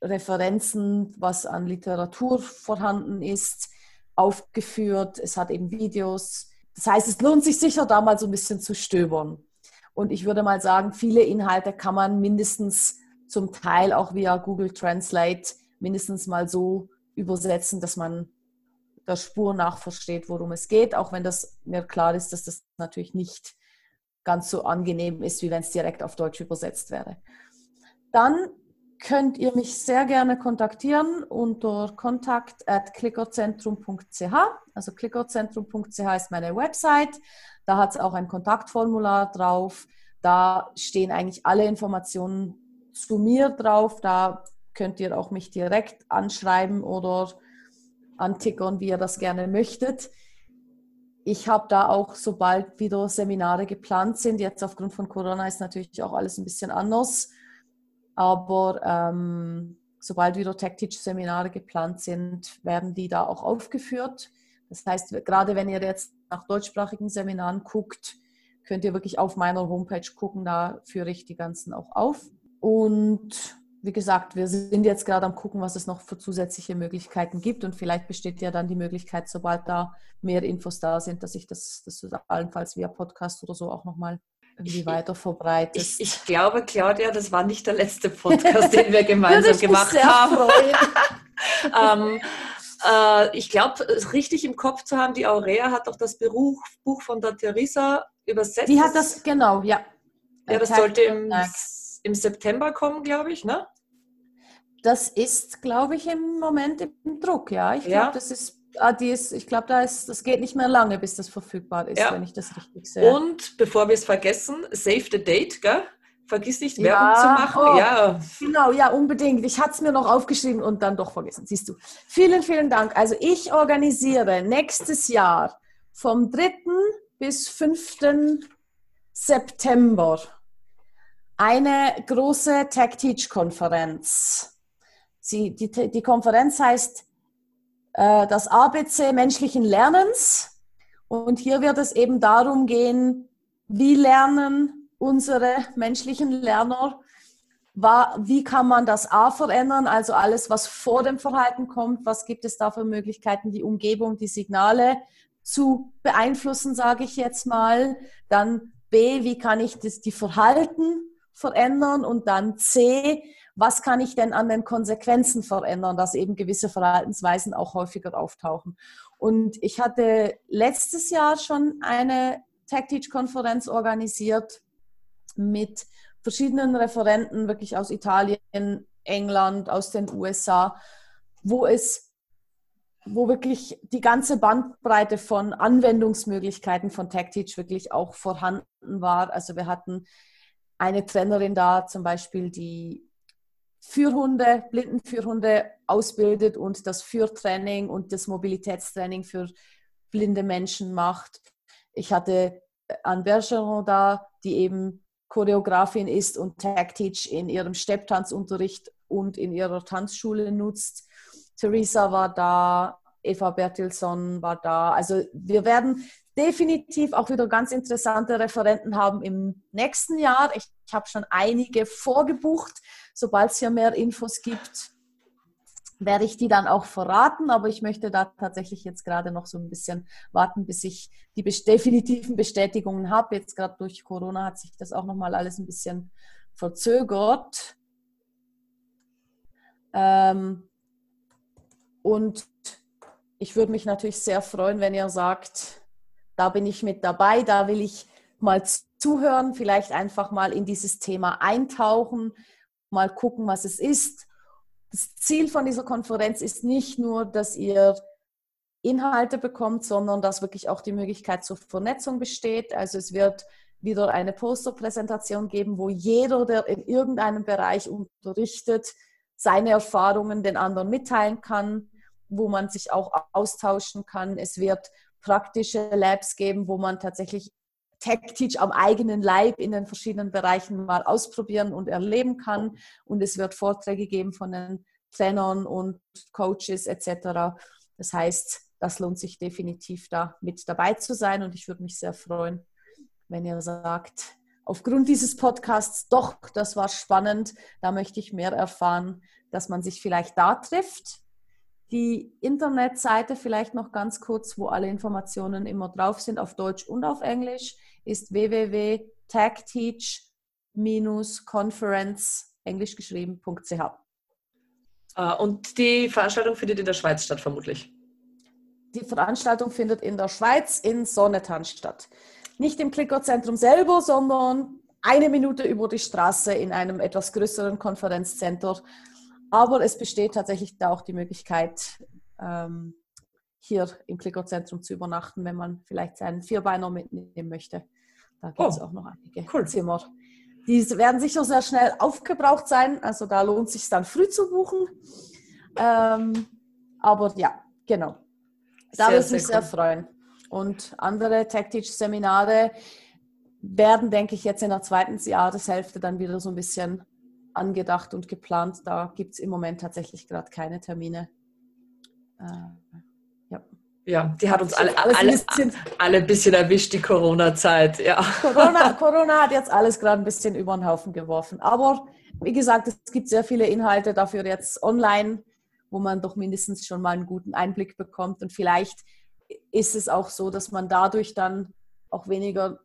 Referenzen, was an Literatur vorhanden ist, aufgeführt. Es hat eben Videos. Das heißt, es lohnt sich sicher, da mal so ein bisschen zu stöbern. Und ich würde mal sagen, viele Inhalte kann man mindestens zum Teil auch via Google Translate mindestens mal so übersetzen, dass man der Spur nach versteht, worum es geht, auch wenn das mir klar ist, dass das natürlich nicht ganz so angenehm ist, wie wenn es direkt auf Deutsch übersetzt wäre. Dann könnt ihr mich sehr gerne kontaktieren unter kontakt at klickerzentrum.ch. Also klickerzentrum.ch ist meine Website. Da hat es auch ein Kontaktformular drauf. Da stehen eigentlich alle Informationen zu mir drauf. Da könnt ihr auch mich direkt anschreiben oder antickern, wie ihr das gerne möchtet. Ich habe da auch, sobald wieder Seminare geplant sind, jetzt aufgrund von Corona ist natürlich auch alles ein bisschen anders, aber ähm, sobald wieder Tech-Teach-Seminare geplant sind, werden die da auch aufgeführt. Das heißt, gerade wenn ihr jetzt nach deutschsprachigen Seminaren guckt, könnt ihr wirklich auf meiner Homepage gucken, da führe ich die ganzen auch auf. Und wie gesagt, wir sind jetzt gerade am gucken, was es noch für zusätzliche Möglichkeiten gibt und vielleicht besteht ja dann die Möglichkeit, sobald da mehr Infos da sind, dass ich das, das allenfalls via Podcast oder so auch nochmal irgendwie weiter verbreitet. Ich, ich, glaube, Claudia, das war nicht der letzte Podcast, den wir gemeinsam gemacht haben. ähm, äh, ich glaube, richtig im Kopf zu haben, die Aurea hat doch das Buch, Buch von der Theresa übersetzt. Die hat das, genau, ja. Ja, das sollte im, im September kommen, glaube ich, ne? Das ist, glaube ich, im Moment im Druck, ja. Ich glaube, ja. das ist, ah, die ist, ich glaube, da ist, das geht nicht mehr lange, bis das verfügbar ist, ja. wenn ich das richtig sehe. Und bevor wir es vergessen, save the date, gell? Vergiss nicht, ja, Werbung zu machen. Oh, ja. Genau, ja, unbedingt. Ich hatte es mir noch aufgeschrieben und dann doch vergessen. Siehst du. Vielen, vielen Dank. Also ich organisiere nächstes Jahr vom 3. bis 5. September eine große Tech-Teach-Konferenz. Die, die, die Konferenz heißt äh, das ABC menschlichen Lernens. Und hier wird es eben darum gehen, wie lernen unsere menschlichen Lerner, war, wie kann man das A verändern, also alles, was vor dem Verhalten kommt, was gibt es da für Möglichkeiten, die Umgebung, die Signale zu beeinflussen, sage ich jetzt mal. Dann B, wie kann ich das, die Verhalten verändern und dann C, was kann ich denn an den Konsequenzen verändern, dass eben gewisse Verhaltensweisen auch häufiger auftauchen. Und ich hatte letztes Jahr schon eine Tech-Teach-Konferenz organisiert mit verschiedenen Referenten, wirklich aus Italien, England, aus den USA, wo es wo wirklich die ganze Bandbreite von Anwendungsmöglichkeiten von TechTeach wirklich auch vorhanden war. Also wir hatten eine Trainerin da zum Beispiel, die Führhunde, Blindenführhunde ausbildet und das Führtraining und das Mobilitätstraining für blinde Menschen macht. Ich hatte Anne Bergeron da, die eben Choreografin ist und Tag Teach in ihrem Stepptanzunterricht und in ihrer Tanzschule nutzt. Theresa war da, Eva Bertilsson war da. Also wir werden definitiv auch wieder ganz interessante Referenten haben im nächsten Jahr. Ich, ich habe schon einige vorgebucht. Sobald es hier mehr Infos gibt, werde ich die dann auch verraten. Aber ich möchte da tatsächlich jetzt gerade noch so ein bisschen warten, bis ich die definitiven Bestätigungen habe. Jetzt gerade durch Corona hat sich das auch nochmal alles ein bisschen verzögert. Ähm, und ich würde mich natürlich sehr freuen, wenn ihr sagt, da bin ich mit dabei, da will ich mal zuhören, vielleicht einfach mal in dieses Thema eintauchen, mal gucken, was es ist. Das Ziel von dieser Konferenz ist nicht nur, dass ihr Inhalte bekommt, sondern dass wirklich auch die Möglichkeit zur Vernetzung besteht. Also es wird wieder eine Posterpräsentation geben, wo jeder, der in irgendeinem Bereich unterrichtet, seine Erfahrungen den anderen mitteilen kann, wo man sich auch austauschen kann. Es wird praktische Labs geben, wo man tatsächlich Tech-Teach am eigenen Leib in den verschiedenen Bereichen mal ausprobieren und erleben kann. Und es wird Vorträge geben von den Trainern und Coaches etc. Das heißt, das lohnt sich definitiv da mit dabei zu sein. Und ich würde mich sehr freuen, wenn ihr sagt, aufgrund dieses Podcasts, doch, das war spannend, da möchte ich mehr erfahren, dass man sich vielleicht da trifft die Internetseite vielleicht noch ganz kurz, wo alle Informationen immer drauf sind, auf Deutsch und auf Englisch, ist www.tagteach-conference, englisch geschrieben.ch. Ah, und die Veranstaltung findet in der Schweiz statt, vermutlich? Die Veranstaltung findet in der Schweiz in Sonnetan statt. Nicht im Klickerzentrum selber, sondern eine Minute über die Straße in einem etwas größeren Konferenzcenter aber es besteht tatsächlich da auch die Möglichkeit, ähm, hier im Klickerzentrum zu übernachten, wenn man vielleicht seinen Vierbeiner mitnehmen möchte. Da gibt es oh, auch noch einige cool. Zimmer. Die werden sicher sehr schnell aufgebraucht sein, also da lohnt es sich dann früh zu buchen. Ähm, aber ja, genau. Da würde ich mich sehr, sehr freuen. Und andere Tech-Teach-Seminare werden, denke ich, jetzt in der zweiten Jahreshälfte dann wieder so ein bisschen angedacht und geplant. Da gibt es im Moment tatsächlich gerade keine Termine. Äh, ja. Ja, die hat uns alle, alle, ein bisschen, alle ein bisschen erwischt, die Corona-Zeit. Ja. Corona, Corona hat jetzt alles gerade ein bisschen über den Haufen geworfen. Aber wie gesagt, es gibt sehr viele Inhalte dafür jetzt online, wo man doch mindestens schon mal einen guten Einblick bekommt. Und vielleicht ist es auch so, dass man dadurch dann auch weniger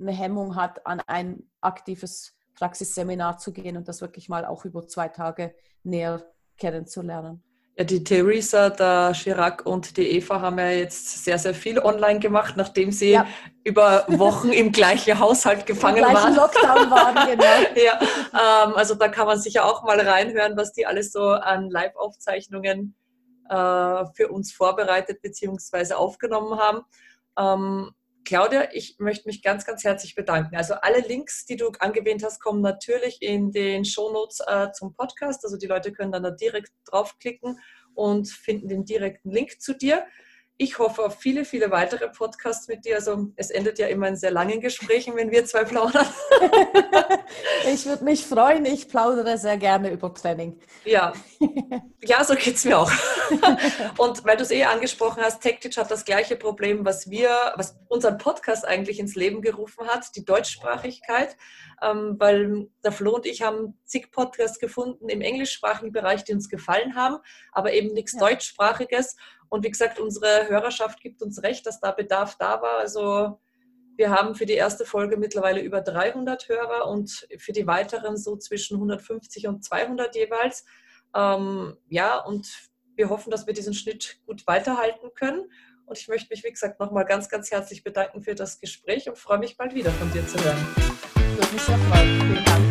eine Hemmung hat, an ein aktives Praxisseminar zu gehen und das wirklich mal auch über zwei Tage näher kennenzulernen. Ja, die Theresa, der Chirac und die Eva haben ja jetzt sehr, sehr viel online gemacht, nachdem sie ja. über Wochen im gleichen Haushalt gefangen Im waren. Lockdown waren, genau. ja, ähm, also da kann man sicher auch mal reinhören, was die alles so an Live-Aufzeichnungen äh, für uns vorbereitet bzw. aufgenommen haben. Ähm, Claudia, ich möchte mich ganz, ganz herzlich bedanken. Also alle Links, die du angewähnt hast, kommen natürlich in den Shownotes äh, zum Podcast. Also die Leute können dann da direkt draufklicken und finden den direkten Link zu dir. Ich hoffe auf viele, viele weitere Podcasts mit dir. Also es endet ja immer in sehr langen Gesprächen, wenn wir zwei plaudern. ich würde mich freuen. Ich plaudere sehr gerne über Training. Ja, ja so geht es mir auch. Und weil du es eh angesprochen hast, TechTeach hat das gleiche Problem, was wir, was unseren Podcast eigentlich ins Leben gerufen hat, die Deutschsprachigkeit. Ähm, weil der Flo und ich haben zig Podcasts gefunden im englischsprachigen Bereich, die uns gefallen haben, aber eben nichts ja. Deutschsprachiges. Und wie gesagt, unsere Hörerschaft gibt uns recht, dass da Bedarf da war. Also Wir haben für die erste Folge mittlerweile über 300 Hörer und für die weiteren so zwischen 150 und 200 jeweils. Ähm, ja, und wir hoffen, dass wir diesen Schnitt gut weiterhalten können. Und ich möchte mich, wie gesagt, nochmal ganz, ganz herzlich bedanken für das Gespräch und freue mich bald wieder von dir zu hören. Würde mich sehr freuen. Vielen Dank.